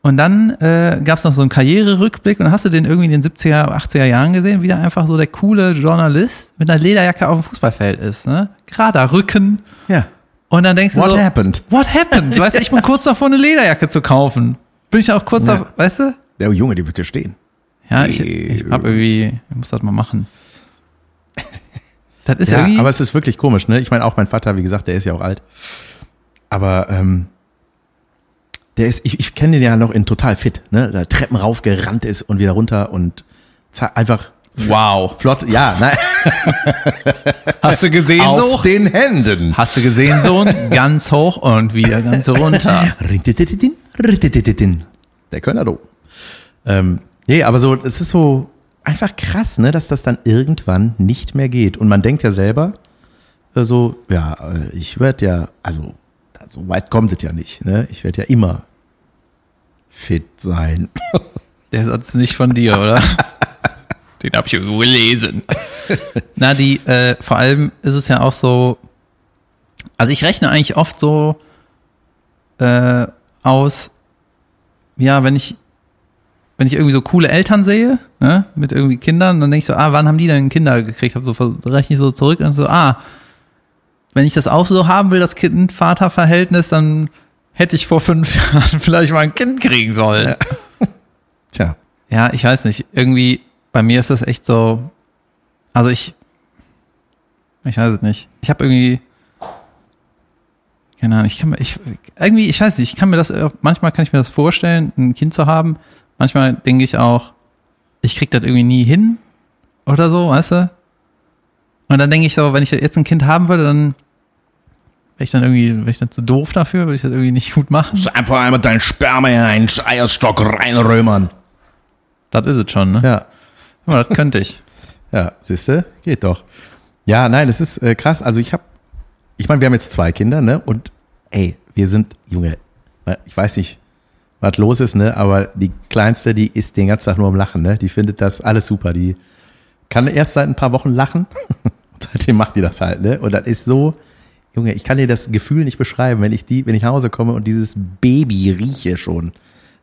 Und dann äh, gab es noch so einen Karriererückblick und hast du den irgendwie in den 70er, 80er Jahren gesehen, wie der einfach so der coole Journalist mit einer Lederjacke auf dem Fußballfeld ist, ne? Gerader Rücken. ja. Und dann denkst du What so, happened? What happened? Du weißt, ich bin kurz davor, eine Lederjacke zu kaufen. Bin ich auch kurz Ja. davor, weißt du? Der Junge, die wird dir stehen. Ja, ich, ich hab irgendwie, ich muss das mal machen. Das ist Ja, irgendwie. aber es ist wirklich komisch, ne? Ich meine, auch mein Vater, wie gesagt, der ist ja auch alt. Aber ähm, der ist, ich, ich kenne den ja noch in total fit, ne? Da Treppen raufgerannt ist und wieder runter und einfach wow. flott, ja, nein. Hast du gesehen, so? den Händen. Hast du gesehen, Sohn? Ganz hoch und wieder ganz runter. Der Kölner do. Ähm, nee, aber so, es ist so einfach krass, ne, dass das dann irgendwann nicht mehr geht. Und man denkt ja selber, äh, so, ja, äh, ich werde ja, also, so weit kommt es ja nicht, ne? Ich werde ja immer fit sein. Der Satz nicht von dir, oder? Den habe ich irgendwo gelesen. Na, die, äh, vor allem ist es ja auch so, also ich rechne eigentlich oft so äh, aus, ja, wenn ich, wenn ich irgendwie so coole Eltern sehe, ne, mit irgendwie Kindern, dann denke ich so, ah, wann haben die denn Kinder gekriegt? Hab so, rechne ich so zurück und so, ah, wenn ich das auch so haben will, das Kind-Vater-Verhältnis, dann hätte ich vor fünf Jahren vielleicht mal ein Kind kriegen sollen. Tja. Ja, ich weiß nicht. Irgendwie, bei mir ist das echt so. Also ich. Ich weiß es nicht. Ich habe irgendwie. Keine Ahnung, ich kann mir, ich, irgendwie, ich weiß nicht, ich kann mir das, äh, manchmal kann ich mir das vorstellen, ein Kind zu haben. Manchmal denke ich auch, ich krieg das irgendwie nie hin oder so, weißt du? Und dann denke ich so, wenn ich jetzt ein Kind haben würde, dann wäre ich dann irgendwie, wäre ich dann zu doof dafür, würde ich das irgendwie nicht gut machen. Einfach einmal dein Sperma in einen Eierstock reinrömern. Das ist es schon, ne? Ja. Aber das könnte ich. Ja, siehste, geht doch. Ja, nein, es ist äh, krass. Also ich habe, ich meine, wir haben jetzt zwei Kinder, ne? Und ey, wir sind, Junge, ich weiß nicht, was los ist, ne? Aber die Kleinste, die ist den ganzen Tag nur am Lachen, ne? Die findet das alles super. Die kann erst seit ein paar Wochen lachen. Seitdem macht die das halt, ne? Und das ist so, Junge, ich kann dir das Gefühl nicht beschreiben, wenn ich die, wenn ich nach Hause komme und dieses Baby rieche schon.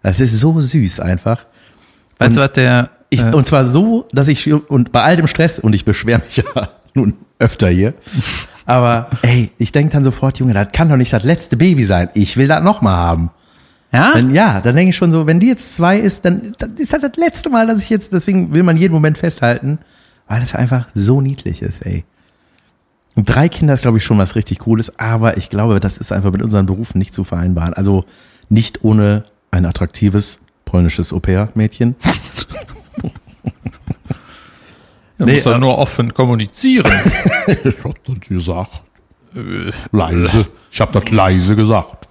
Das ist so süß einfach. Weißt du, was der. Ich, äh, und zwar so, dass ich, und bei all dem Stress, und ich beschwere mich ja nun öfter hier, aber ey, ich denke dann sofort, Junge, das kann doch nicht das letzte Baby sein. Ich will das nochmal haben. ja? Wenn, ja, dann denke ich schon so, wenn die jetzt zwei ist, dann das ist das das letzte Mal, dass ich jetzt, deswegen will man jeden Moment festhalten, weil das einfach so niedlich ist, ey. Und drei Kinder ist, glaube ich, schon was richtig Cooles, aber ich glaube, das ist einfach mit unseren Berufen nicht zu vereinbaren. Also nicht ohne ein attraktives polnisches Au-pair-Mädchen. Du Nee, musst doch äh, nur offen kommunizieren. Ich hab das gesagt. Leise. Ich hab das leise gesagt.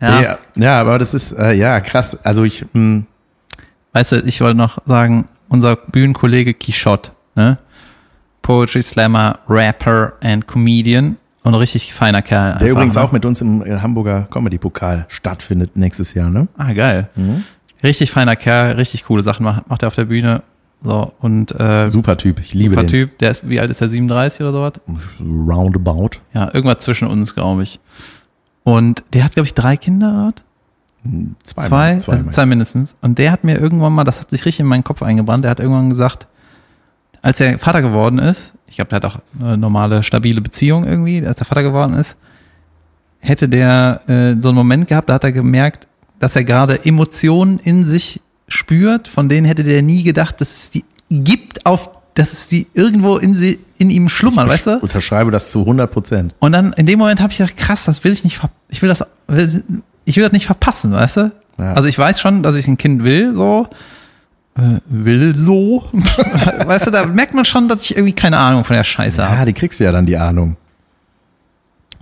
ja. Ja, ja, aber das ist, äh, ja, krass. Also ich, mh, Weißt du, ich wollte noch sagen, unser Bühnenkollege Quichotte, ne? Poetry Slammer, Rapper and Comedian und richtig feiner Kerl. der übrigens ne? auch mit uns im äh, Hamburger Comedy-Pokal stattfindet nächstes Jahr, ne? Ah, geil. Mhm. Richtig feiner Kerl, richtig coole Sachen macht, macht er auf der Bühne. So, und äh, Super Typ, ich liebe super den. Typ. Der ist, wie alt ist er? 37 oder sowas? Roundabout. Ja, irgendwas zwischen uns, glaube ich. Und der hat, glaube ich, drei Kinder. was? Zweimal, Zwei, zweimal. Also zwei mindestens. Und der hat mir irgendwann mal, das hat sich richtig in meinen Kopf eingebrannt, der hat irgendwann gesagt, als er Vater geworden ist, ich glaube, der hat auch eine normale, stabile Beziehung irgendwie, als er Vater geworden ist, hätte der äh, so einen Moment gehabt, da hat er gemerkt, dass er gerade Emotionen in sich spürt, von denen hätte der nie gedacht, dass es die gibt, auf, dass es die irgendwo in, sie, in ihm schlummern, weißt du? Unterschreibe das zu 100 Prozent. Und dann in dem Moment habe ich gedacht, krass, das will ich nicht, ich will das, will, ich will das nicht verpassen, weißt du? Ja. Also ich weiß schon, dass ich ein Kind will, so, äh, will so, weißt du, da merkt man schon, dass ich irgendwie keine Ahnung von der Scheiße habe. Ja, die kriegst du ja dann die Ahnung.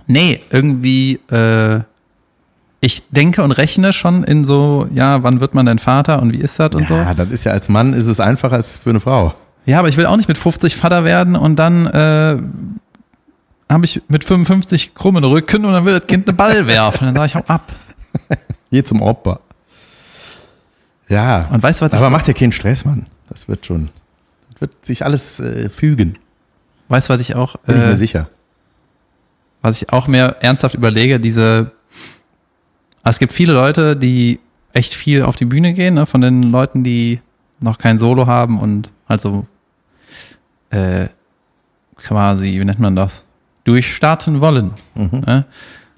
Nee, irgendwie, äh, ich denke und rechne schon in so, ja, wann wird man denn Vater und wie ist das und so. Ja, das ist ja als Mann ist es einfacher als für eine Frau. Ja, aber ich will auch nicht mit 50 Vater werden und dann äh, habe ich mit 55 krummen Rücken und dann will das Kind einen Ball werfen. Dann sage ich, hau ab. Hier zum Opa. Ja. Und weißt du, was ich Aber mach dir keinen Stress, Mann. Das wird schon. Das wird sich alles äh, fügen. Weißt du, was ich auch, Bin ich mir äh, sicher. was ich auch mehr ernsthaft überlege, diese, es gibt viele Leute, die echt viel auf die Bühne gehen, ne, von den Leuten, die noch kein Solo haben und also äh, quasi, wie nennt man das, durchstarten wollen. Mhm. Ne?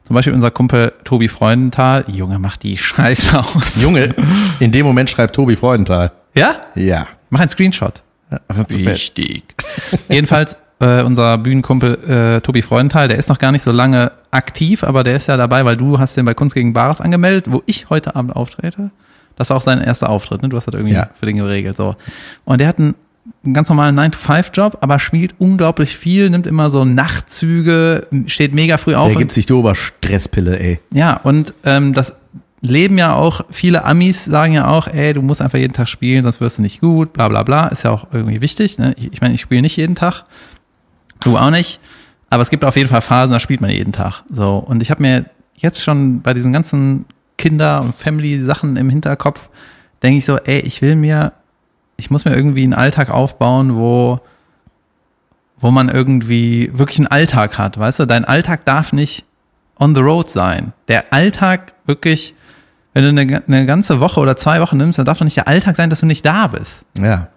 Zum Beispiel unser Kumpel Tobi Freudenthal. Junge, mach die Scheiße aus. Junge, in dem Moment schreibt Tobi Freudenthal. Ja? Ja. Mach einen Screenshot. Wichtig. Wichtig. Jedenfalls äh, unser Bühnenkumpel äh, Tobi Freudenthal, der ist noch gar nicht so lange aktiv, aber der ist ja dabei, weil du hast den bei Kunst gegen Bares angemeldet, wo ich heute Abend auftrete. Das war auch sein erster Auftritt, ne? Du hast das irgendwie Ja. für den geregelt. So. Und der hat einen, einen ganz normalen 9-to-5-Job, aber spielt unglaublich viel, nimmt immer so Nachtzüge, steht mega früh auf. Der und- gibt sich die Oberstresspille, ey. ja, und ähm, das leben ja auch, viele Amis sagen ja auch, ey, du musst einfach jeden Tag spielen, sonst wirst du nicht gut, bla bla bla. Ist ja auch irgendwie wichtig. Ne? Ich meine, ich spiele nicht jeden Tag. Du auch nicht. Aber es gibt auf jeden Fall Phasen, da spielt man jeden Tag. So. Und ich habe mir jetzt schon bei diesen ganzen Kinder- und Family-Sachen im Hinterkopf, denke ich so, ey, ich will mir, ich muss mir irgendwie einen Alltag aufbauen, wo wo man irgendwie wirklich einen Alltag hat, weißt du? Dein Alltag darf nicht on the road sein. Der Alltag wirklich, wenn du eine, eine ganze Woche oder zwei Wochen nimmst, dann darf doch nicht der Alltag sein, dass du nicht da bist. Ja.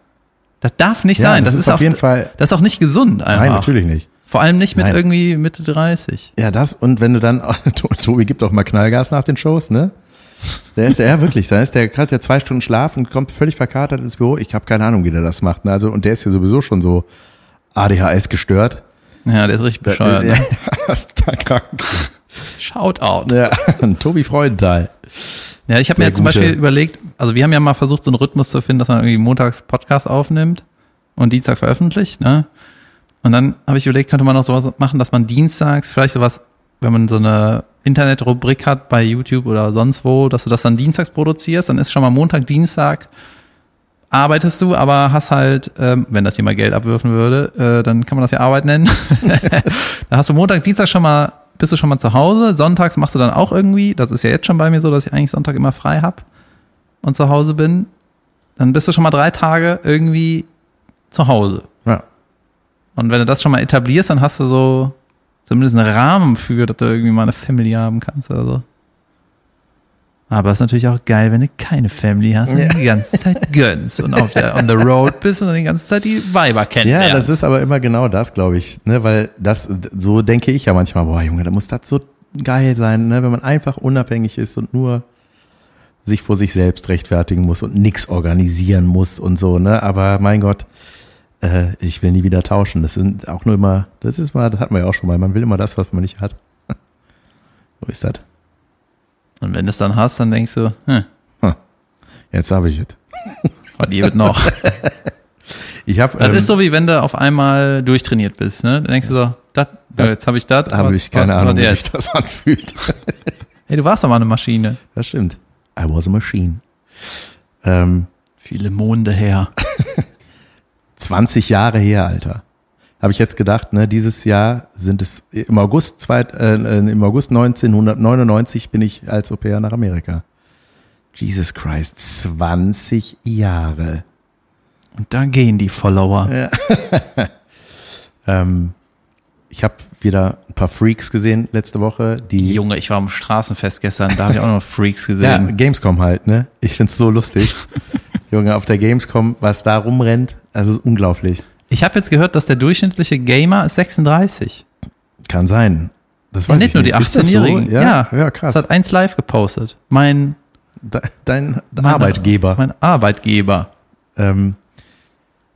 Das darf nicht Ja, sein. das Das, ist ist auf jeden Fall- Das ist auch nicht gesund einfach. Nein, natürlich nicht. Vor allem nicht mit Nein. irgendwie Mitte 30. Ja, das und wenn du dann, Tobi gibt auch mal Knallgas nach den Shows, ne? Der ist ja wirklich, da ist der gerade der zwei Stunden Schlaf und kommt völlig verkatert ins Büro. Ich habe keine Ahnung, wie der das macht. Ne? Also und der ist ja sowieso schon so ADHS gestört. Ja, der ist richtig bescheuert. Ja, Ne? das ist total krank. Shoutout. Ja, Tobi Freudenthal. Ja, ich habe mir Der jetzt zum. Beispiel überlegt, also wir haben ja mal versucht, so einen Rhythmus zu finden, dass man irgendwie montags Podcast aufnimmt und Dienstag veröffentlicht, ne? Und dann habe ich überlegt, könnte man noch sowas machen, dass man dienstags vielleicht sowas, wenn man so eine Internetrubrik hat bei YouTube oder sonst wo, dass du das dann dienstags produzierst, dann ist schon mal Montag, Dienstag arbeitest du, aber hast halt, ähm, wenn das jemand Geld abwürfen würde, äh, dann kann man das ja Arbeit nennen. da hast du Montag, Dienstag schon mal, bist du schon mal zu Hause. Sonntags machst du dann auch irgendwie, das ist ja jetzt schon bei mir so, dass ich eigentlich Sonntag immer frei hab und zu Hause bin. Dann bist du schon mal drei Tage irgendwie zu Hause. Und wenn du das schon mal etablierst, dann hast du so zumindest einen Rahmen für, dass du irgendwie mal eine Family haben kannst oder so. Aber es ist natürlich auch geil, wenn du keine Family hast und Ja. die ganze Zeit gönnst und auf der on the road bist und die ganze Zeit die Weiber kennenlernst. Ja, das ist aber immer genau das, glaube ich. Ne? Weil das, so denke ich ja manchmal, boah, Junge, da muss das so geil sein, ne? wenn man einfach unabhängig ist und nur sich vor sich selbst rechtfertigen muss und nix organisieren muss und so, ne? Aber mein Gott, äh, ich will nie wieder tauschen. Das sind auch nur immer, das ist mal, das hatten wir ja auch schon mal, man will immer das, was man nicht hat. So ist das. Und wenn du es dann hast, dann denkst du, hm, Jetzt habe ich es. was ihr wird noch. Ich habe Das ähm, ist so, wie wenn du auf einmal durchtrainiert bist. Ne? Dann denkst du so, dat, ja, jetzt habe ich das. habe ich keine Ahnung, wie sich das anfühlt. Hey, du warst doch mal eine Maschine. Das stimmt. I was a machine. Ähm, Viele Monde her. 20 Jahre her, Alter. Habe ich jetzt gedacht, ne, dieses Jahr sind es im August, zweit, äh, im August 1999 bin ich als Au nach Amerika. Jesus Christ, 20 Jahre. Und da gehen die Follower. Ähm, ich habe wieder ein paar Freaks gesehen letzte Woche, die Junge, ich war am Straßenfest gestern, da habe ich auch noch Freaks ja, gesehen. Gamescom halt, ne? Ich find's so lustig. Junge, auf der Gamescom, was da rumrennt, also ist unglaublich. Ich habe jetzt gehört, dass der durchschnittliche Gamer ist 36. Kann sein. Das Ja, weiß nicht ich nur die Ist das 18-Jährigen. So? Ja, ja, krass. Das hat eins live gepostet. Mein, De- Dein Meine- Arbeitgeber. mein Arbeitgeber. Ähm,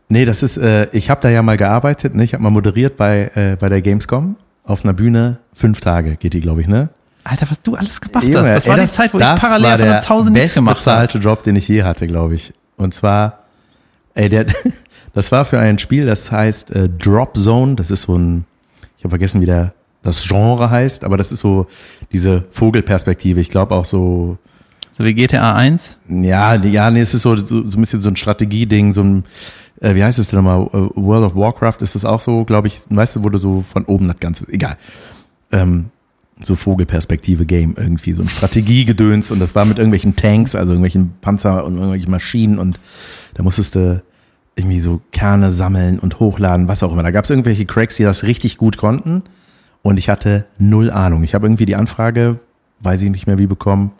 nee, das ist, äh, ich habe da ja mal gearbeitet, ne? ich habe mal moderiert bei, äh, bei der Gamescom auf einer Bühne. Fünf Tage geht die, glaube ich, ne? Alter, was du alles gemacht Junge, hast. Das war ey, die Zeit, wo ich das parallel war von der Hause nichts gemacht habe. bestbezahlte Job, den ich je hatte, glaube ich. Und zwar, ey, der, das war für ein Spiel, das heißt äh, Drop Zone. Das ist so ein, ich habe vergessen, wie der das Genre heißt, aber das ist so diese Vogelperspektive. Ich glaube auch so, So wie GTA 1. Ja, ja, nee, es ist so, so, so ein bisschen so ein Strategieding, so ein, äh, wie heißt es denn nochmal? Äh, World of Warcraft ist das auch so, glaube ich, du, wurde so von oben das Ganze, egal. Ähm, so Vogelperspektive-Game irgendwie, so ein Strategiegedöns und das war mit irgendwelchen Tanks, also irgendwelchen Panzer und irgendwelchen Maschinen und da musstest du irgendwie so Kerne sammeln und hochladen, was auch immer. Da gab es irgendwelche Cracks, die das richtig gut konnten und ich hatte null Ahnung. Ich habe irgendwie die Anfrage, weiß ich nicht mehr wie bekommen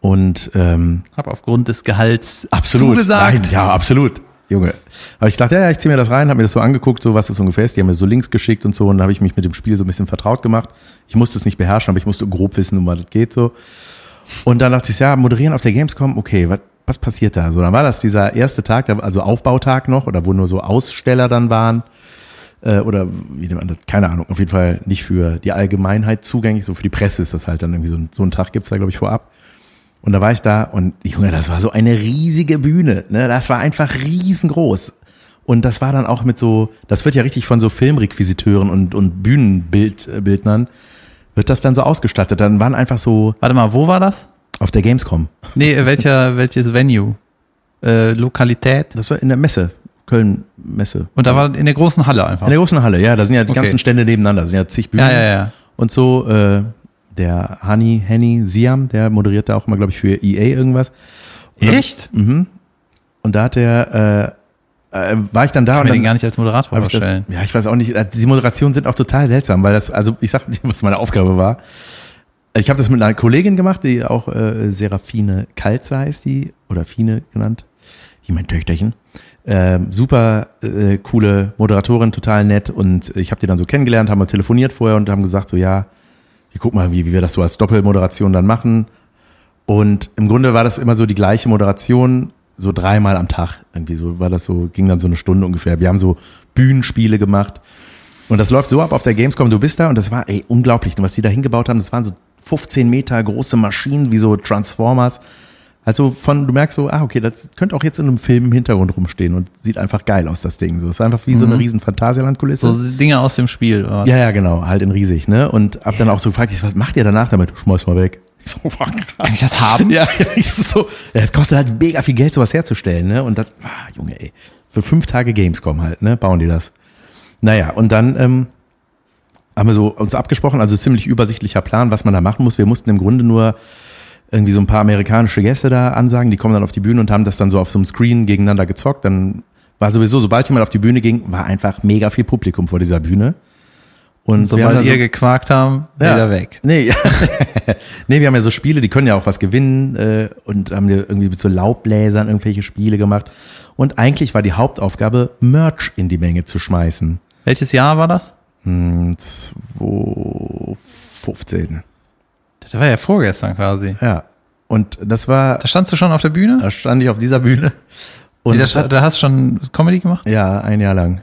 und ähm, Habe aufgrund des Gehalts Absolut. zugesagt. Nein, ja, absolut. Junge. Aber ich dachte, ja, ja, ich ziehe mir das rein, habe mir das so angeguckt, so was das ungefähr ist. Die haben mir so Links geschickt und so und dann habe ich mich mit dem Spiel so ein bisschen vertraut gemacht. Ich musste es nicht beherrschen, aber ich musste grob wissen, um was es geht so. Und dann dachte ich, ja, moderieren auf der Gamescom, okay, was, was passiert da? So, dann war das dieser erste Tag, also Aufbautag noch, oder wo nur so Aussteller dann waren. Äh, oder wie nennt man das? Keine Ahnung, auf jeden Fall nicht für die Allgemeinheit zugänglich, so für die Presse ist das halt dann irgendwie so ein, so ein Tag gibt's da, glaube ich, vorab. Und da war ich da und Junge, das war so eine riesige Bühne. Ne? Das war einfach riesengroß. Und das war dann auch mit so, das wird ja richtig von so Filmrequisiteuren und, und Bühnenbildnern, wird das dann so ausgestattet. Dann waren einfach so Warte mal, wo war das? Auf der Gamescom. Nee, äh, welcher, welches Venue? Äh, Lokalität? Das war in der Messe, Köln Messe. Und da war in der großen Halle einfach. In der großen Halle, ja, da sind ja die Okay. ganzen Stände nebeneinander, da sind ja zig Bühnen. Ja, ja, ja. Und so, äh, der Hani, Henny Siam, der moderiert da auch immer, glaube ich, für EA irgendwas. Und dann- Echt? Mhm. Und da hat der, äh, äh, war ich dann da Kann und mir den dann gar nicht als Moderator ich das, vorstellen. ja, ich weiß auch nicht, äh, diese Moderationen sind auch total seltsam, weil das, also ich sag dir, was meine Aufgabe war. Ich habe das mit einer Kollegin gemacht, die auch äh, Serafine Kalze heißt die, oder Fine genannt, wie mein Töchterchen. Ähm, super äh, coole Moderatorin, total nett und ich habe die dann so kennengelernt, haben wir telefoniert vorher und haben gesagt so, ja, ich guck mal, wie, wie wir das so als Doppelmoderation dann machen. Und im Grunde war das immer so die gleiche Moderation, so dreimal am Tag. Irgendwie so war das so, ging dann so eine Stunde ungefähr. Wir haben so Bühnenspiele gemacht. Und das läuft so ab auf der Gamescom, du bist da und das war ey, unglaublich, was die da hingebaut haben. Das waren so 15 Meter große Maschinen, wie so Transformers. Also von, du merkst so, ah, okay, das könnte auch jetzt in einem Film im Hintergrund rumstehen und sieht einfach geil aus, das Ding. So, es ist einfach wie so eine riesen Phantasialand-Kulisse. So Dinge aus dem Spiel. Oder? was? Ja, ja, genau, halt in riesig, ne? Und hab dann auch so gefragt, was macht ihr danach damit? Schmeiß mal weg. Ich so, war krass. Kann ich das haben? Ja, ja, ich so, ja, es kostet halt mega viel Geld, sowas herzustellen, ne? Und das, ah, Junge, ey, für fünf Tage Gamescom halt, ne? Bauen die das. Naja, und dann ähm, haben wir so uns abgesprochen, also ziemlich übersichtlicher Plan, was man da machen muss. Wir mussten im Grunde nur irgendwie so ein paar amerikanische Gäste da ansagen, die kommen dann auf die Bühne und haben das dann so auf so einem Screen gegeneinander gezockt. Dann war sowieso, sobald jemand auf die Bühne ging, war einfach mega viel Publikum vor dieser Bühne. Und wir haben Sobald ihr so, gequakt haben, Ja. wieder weg. Nee, nee, wir haben ja so Spiele, die können ja auch was gewinnen äh, und haben wir irgendwie mit so Laubbläsern irgendwelche Spiele gemacht. Und eigentlich war die Hauptaufgabe, Merch in die Menge zu schmeißen. Welches Jahr war das? Hm, 2015. Das war ja vorgestern quasi. Ja. Und das war, Da standst du schon auf der Bühne? da stand ich auf dieser Bühne. Und das da, hat, da hast du schon Comedy gemacht? ja, ein Jahr lang.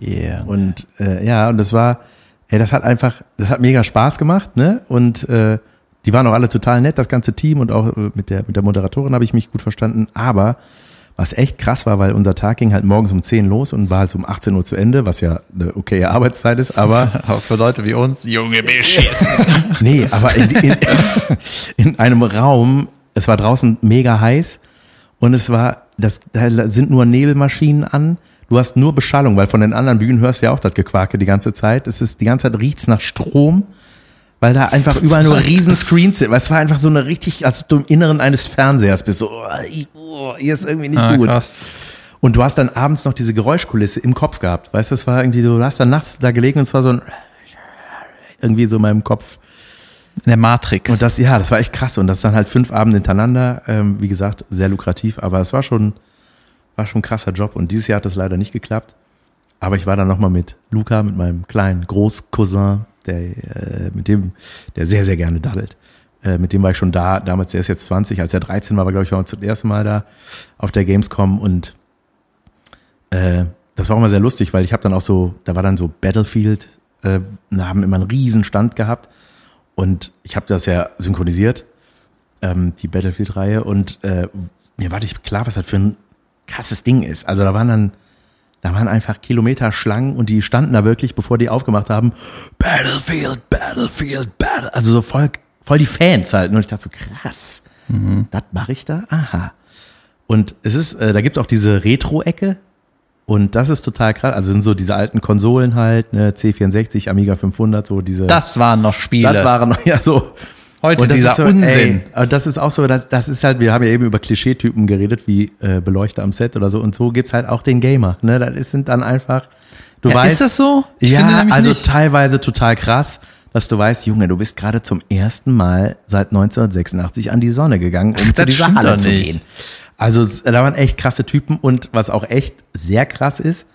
Yeah. Und äh, ja, und das war, ey, das hat einfach, das hat mega Spaß gemacht, ne? Und äh, die waren auch alle total nett, das ganze Team und auch äh, mit der mit der Moderatorin habe ich mich gut verstanden. Aber was echt krass war, weil unser Tag ging halt morgens um 10 los und war halt um 18 Uhr zu Ende, was ja eine okaye Arbeitszeit ist, aber Aber für Leute wie uns, Junge, beschissen. nee, aber in, in, in einem Raum, es war draußen mega heiß und es war, das, da sind nur Nebelmaschinen an. Du hast nur Beschallung, weil von den anderen Bühnen hörst du ja auch das Gequake die ganze Zeit. Es ist, die ganze Zeit riecht's nach Strom, weil da einfach überall nur riesen Screens sind. Weil es war einfach so eine richtig, als ob du im Inneren eines Fernsehers bist. So, oh, oh, hier ist irgendwie nicht Ah, gut. krass. Und du hast dann abends noch diese Geräuschkulisse im Kopf gehabt. Weißt du, das war irgendwie so, du hast dann nachts da gelegen und es war so ein irgendwie so in meinem Kopf. In der Matrix. Und das, ja, das war echt krass. Und das dann halt fünf Abende hintereinander. Ähm, wie gesagt, sehr lukrativ, aber es war schon, war schon ein krasser Job. Und dieses Jahr hat das leider nicht geklappt. Aber ich war dann nochmal mit Luca, mit meinem kleinen Großcousin, der, äh, mit dem, der sehr, sehr gerne daddelt. Äh, mit dem war ich schon da, damals, der ist jetzt 20, als er 13 war, war, glaube ich, war zum ersten Mal da auf der Gamescom und äh, das war auch immer sehr lustig, weil ich habe dann auch so, da war dann so Battlefield, äh, haben immer einen riesen Stand gehabt und ich habe das ja synchronisiert, ähm, die Battlefield-Reihe und äh, mir war nicht klar, was das für ein krasses Ding ist. Also da waren dann, da waren einfach Kilometer Schlangen und die standen da wirklich, bevor die aufgemacht haben, Battlefield, Battlefield, Battle, also so voll, voll die Fans halt. Und ich dachte so, krass, das mache ich da? Aha. Und es ist, äh, da gibt es auch diese Retro-Ecke. Und das ist total krass. Also sind so diese alten Konsolen halt, ne, C64, Amiga 500, so diese. das waren noch Spiele. das waren noch, ja so. Heute Und das dieser ist so, Unsinn. Ey, das ist auch so, das, das ist halt, wir haben ja eben über Klischeetypen geredet, wie äh, Beleuchter am Set oder so. Und so gibt's halt auch den Gamer. Ne? Das ist, sind dann einfach, du Ja, weißt. ist das so? Ich ja, also nicht. teilweise total krass, dass du weißt, Junge, du bist gerade zum ersten Mal seit 1986 an die Sonne gegangen, um Ach, zu dieser Halle zu gehen. Also da waren echt krasse Typen und was auch echt sehr krass ist,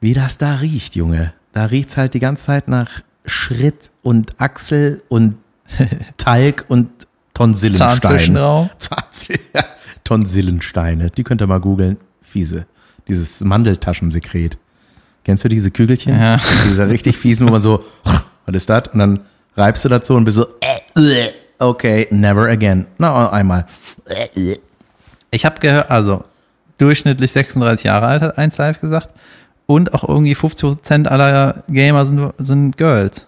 wie das da riecht, Junge. Da riecht's halt die ganze Zeit nach Schritt und Achsel und Talg und Tonsillenstein. Zahnzwischenraum. Zahnzwi- ja, Tonsillensteine. Die könnt ihr mal googeln. Fiese. Dieses Mandeltaschensekret. Kennst du diese Kügelchen? Ja. Diese richtig fiesen, wo man so, was ist das? Und dann reibst du dazu und bist so, okay, never again. Na, einmal. Ich habe gehört, also durchschnittlich 36 Jahre alt, hat 1 Live gesagt. Und auch irgendwie 50% aller Gamer sind, sind Girls.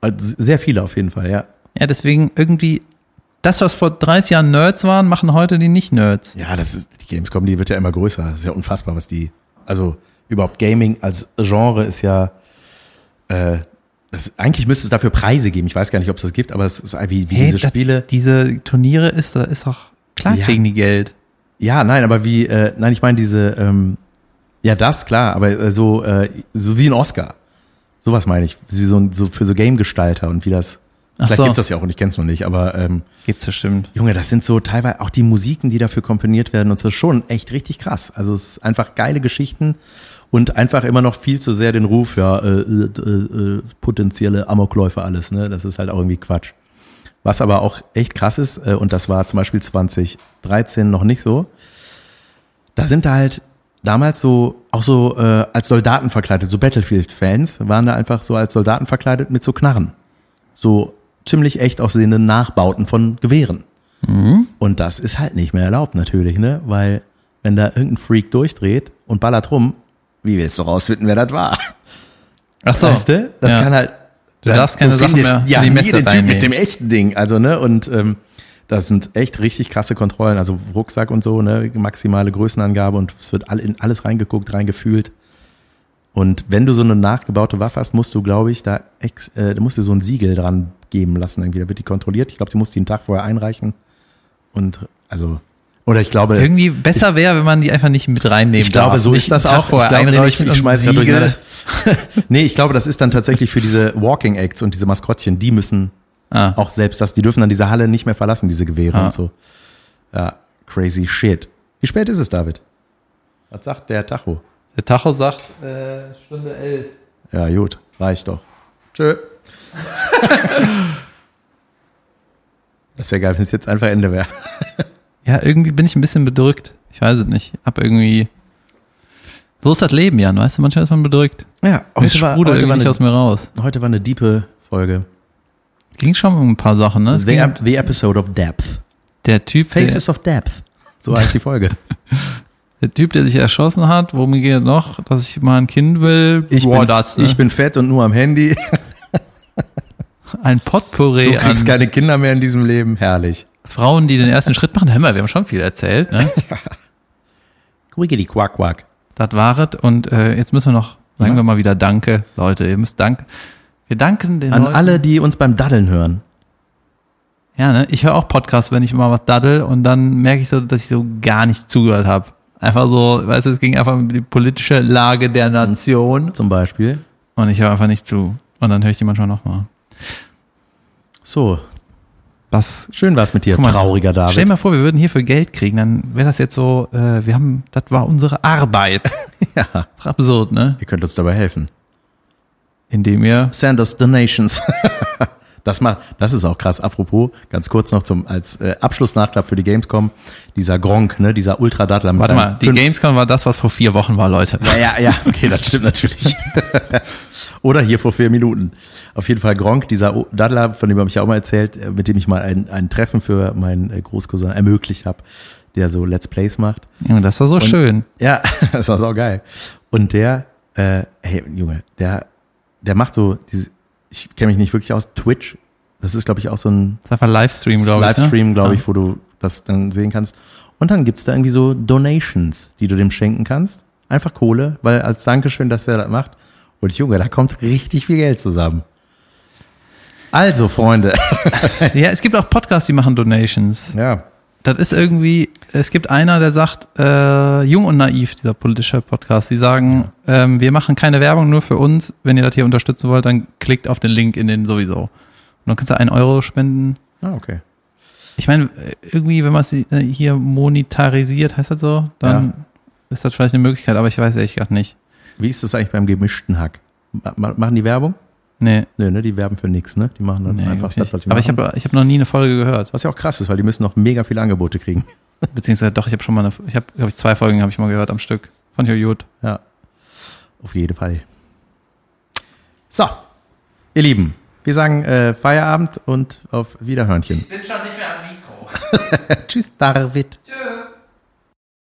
Also Sehr viele auf jeden Fall, ja. Ja, deswegen irgendwie, das, was vor 30 Jahren Nerds waren, machen heute die Nicht-Nerds. Ja, das ist, die Gamescom, die wird ja immer größer. Das ist ja unfassbar, was die, also überhaupt Gaming als Genre ist ja, äh, das, eigentlich müsste es dafür Preise geben. Ich weiß gar nicht, ob es das gibt, aber es ist wie, wie diese das- Spiele. Diese Turniere ist, da ist doch, klar Ja. kriegen die Geld. Ja, nein, aber wie, äh, nein, ich meine diese, ähm, ja, das, klar, aber äh, so, äh, so wie ein Oscar. Sowas meine ich. Wie so, so für so Game-Gestalter und wie das, Ach vielleicht so. gibt's das ja auch und ich kenn's noch nicht, aber ähm, Gibt's bestimmt. Junge, das sind so teilweise auch die Musiken, die dafür komponiert werden und so schon echt richtig krass. Also es ist einfach geile Geschichten und einfach immer noch viel zu sehr den Ruf, ja, äh, äh, äh, potenzielle Amokläufe alles, ne? Das ist halt auch irgendwie Quatsch. Was aber auch echt krass ist, äh, und das war zum Beispiel 2013 noch nicht so, da sind da halt damals so, auch so äh, als Soldaten verkleidet, so Battlefield-Fans waren da einfach so als Soldaten verkleidet mit so Knarren. So ziemlich echt aussehende Nachbauten von Gewehren. Und das ist halt nicht mehr erlaubt natürlich, ne? Weil wenn da irgendein Freak durchdreht und ballert rum, wie willst du rausfinden, wer das war? Ach so. Weißt du? Das Ja. kann halt. Du darfst keine Sachen findest mehr ja die Messe den Typ mit dem echten Ding. Also, ne? Und ähm, das sind echt richtig krasse Kontrollen. Also Rucksack und so, ne? Maximale Größenangabe und es wird all, in alles reingeguckt, reingefühlt. Und wenn du so eine nachgebaute Waffe hast, musst du, glaube ich, da ex, äh, du musst dir so ein Siegel dran geben lassen. Irgendwie. Da wird die kontrolliert. Ich glaube, du musst die einen Tag vorher einreichen. Und also, oder ich glaube, Irgendwie besser wäre, wenn man die einfach nicht mit reinnehmen ich glaube, darf. so Nicht ist das auch. Vorher ich glaube, ich, einreichen ich und schmeiß da Siegel. durcheinander. nee, ich glaube, das ist dann tatsächlich für diese Walking Acts und diese Maskottchen, die müssen Ah. auch selbst das, die dürfen dann diese Halle nicht mehr verlassen, diese Gewehre Ah. und so. Ja, crazy shit. Wie spät ist es, David? Was sagt der Tacho? Der Tacho sagt äh, Stunde elf. Ja, gut, reicht doch. Tschö. das wäre geil, wenn es jetzt einfach Ende wäre. Ja, irgendwie bin ich ein bisschen bedrückt. Ich weiß es nicht. Hab irgendwie. So ist das Leben, Jan. Weißt du, manchmal ist man bedrückt. Ja, heute, war irgendwie nicht eine, aus mir raus. heute war eine diepe Folge. Ging schon um ein paar Sachen, ne? The, ep- the Episode of Depth. der, typ, der, Faces of Depth. So heißt die Folge. der Typ, der sich erschossen hat, worum geht es noch, dass ich mal ein Kind will. Ich, Boah, bin, das, ne? ich bin fett und nur am Handy. Ein Potpourri Du kriegst keine Kinder mehr in diesem Leben. Herrlich. Frauen, die den ersten Schritt machen. Hör mal, wir haben schon viel erzählt, ne? Quickity quack quack. Das waret. Und äh, jetzt müssen wir noch, sagen Ja. wir mal wieder Danke, Leute. Ihr müsst danken. Wir danken den An Leuten. alle, die uns beim Daddeln hören. Ja, ne? Ich höre auch Podcasts, wenn ich immer was daddel und dann merke ich so, dass ich so gar nicht zugehört habe. Einfach so, weißt du, es ging einfach um die politische Lage der Nation Zum Beispiel. und ich höre einfach nicht zu. Und dann höre ich die manchmal nochmal. So, Was? schön war's mit dir, mal, trauriger David. Stell dir mal vor, wir würden hierfür Geld kriegen, dann wäre das jetzt so, äh, wir haben, das war unsere Arbeit. ja, absurd, ne? ihr könnt uns dabei helfen. Indem ihr, Send us donations. Das macht, das ist auch krass. Apropos, ganz kurz noch zum als äh, Abschlussnachklapp für die Gamescom, dieser Gronk, ne, dieser Ultra-Dattler mit warte mal, die Gamescom war das, was vor vier Wochen war, Leute. Ja, ja, ja, okay, das stimmt natürlich. Oder hier vor vier Minuten. Auf jeden Fall Gronk, dieser Daddler, von dem habe ich ja auch mal erzählt, äh, mit dem ich mal ein, ein Treffen für meinen äh, Großcousin ermöglicht habe, der so Let's Plays macht. Ja, das war so schön. Ja, das war so geil. Und der, äh, hey, Junge, der, der macht so, diese, ich kenne mich nicht wirklich aus, Twitch. Das ist, glaube ich, auch so ein Das ist einfach Livestream, glaube ich. Livestream, ne? glaube ich, wo du das dann sehen kannst. Und dann gibt's da irgendwie so Donations, die du dem schenken kannst. Einfach Kohle, weil als Dankeschön, dass er das macht. Und Junge, da kommt richtig viel Geld zusammen. Also, Freunde. Ja, es gibt auch Podcasts, die machen Donations. Ja. Das ist irgendwie, es gibt einer, der sagt, äh, Jung und Naiv, dieser politische Podcast, die sagen, ähm, wir machen keine Werbung nur für uns. Wenn ihr das hier unterstützen wollt, dann klickt auf den Link in den sowieso. Und dann kannst du einen Euro spenden. Ah, okay. Ich meine, irgendwie, wenn man es äh, hier monetarisiert, heißt das so, dann Ja. ist das vielleicht eine Möglichkeit, aber ich weiß ehrlich gerade nicht. Wie ist das eigentlich beim gemischten Hack? Ma- ma- Machen die Werbung? Nee, Nö, ne? Die werben für nichts, ne? Die machen dann nee einfach ich das, was die Aber ich machen. habe ich hab noch nie eine Folge gehört. Was ja auch krass ist, weil die müssen noch mega viele Angebote kriegen. Beziehungsweise doch, ich habe schon mal eine, ich habe, glaube ich, zwei Folgen habe ich mal gehört am Stück. Fand ich gut. Ja. Auf jeden Fall. So, ihr Lieben, wir sagen äh, Feierabend und auf Wiederhörnchen. bin schon nicht mehr am Mikro. Tschüss, David. Tschüss.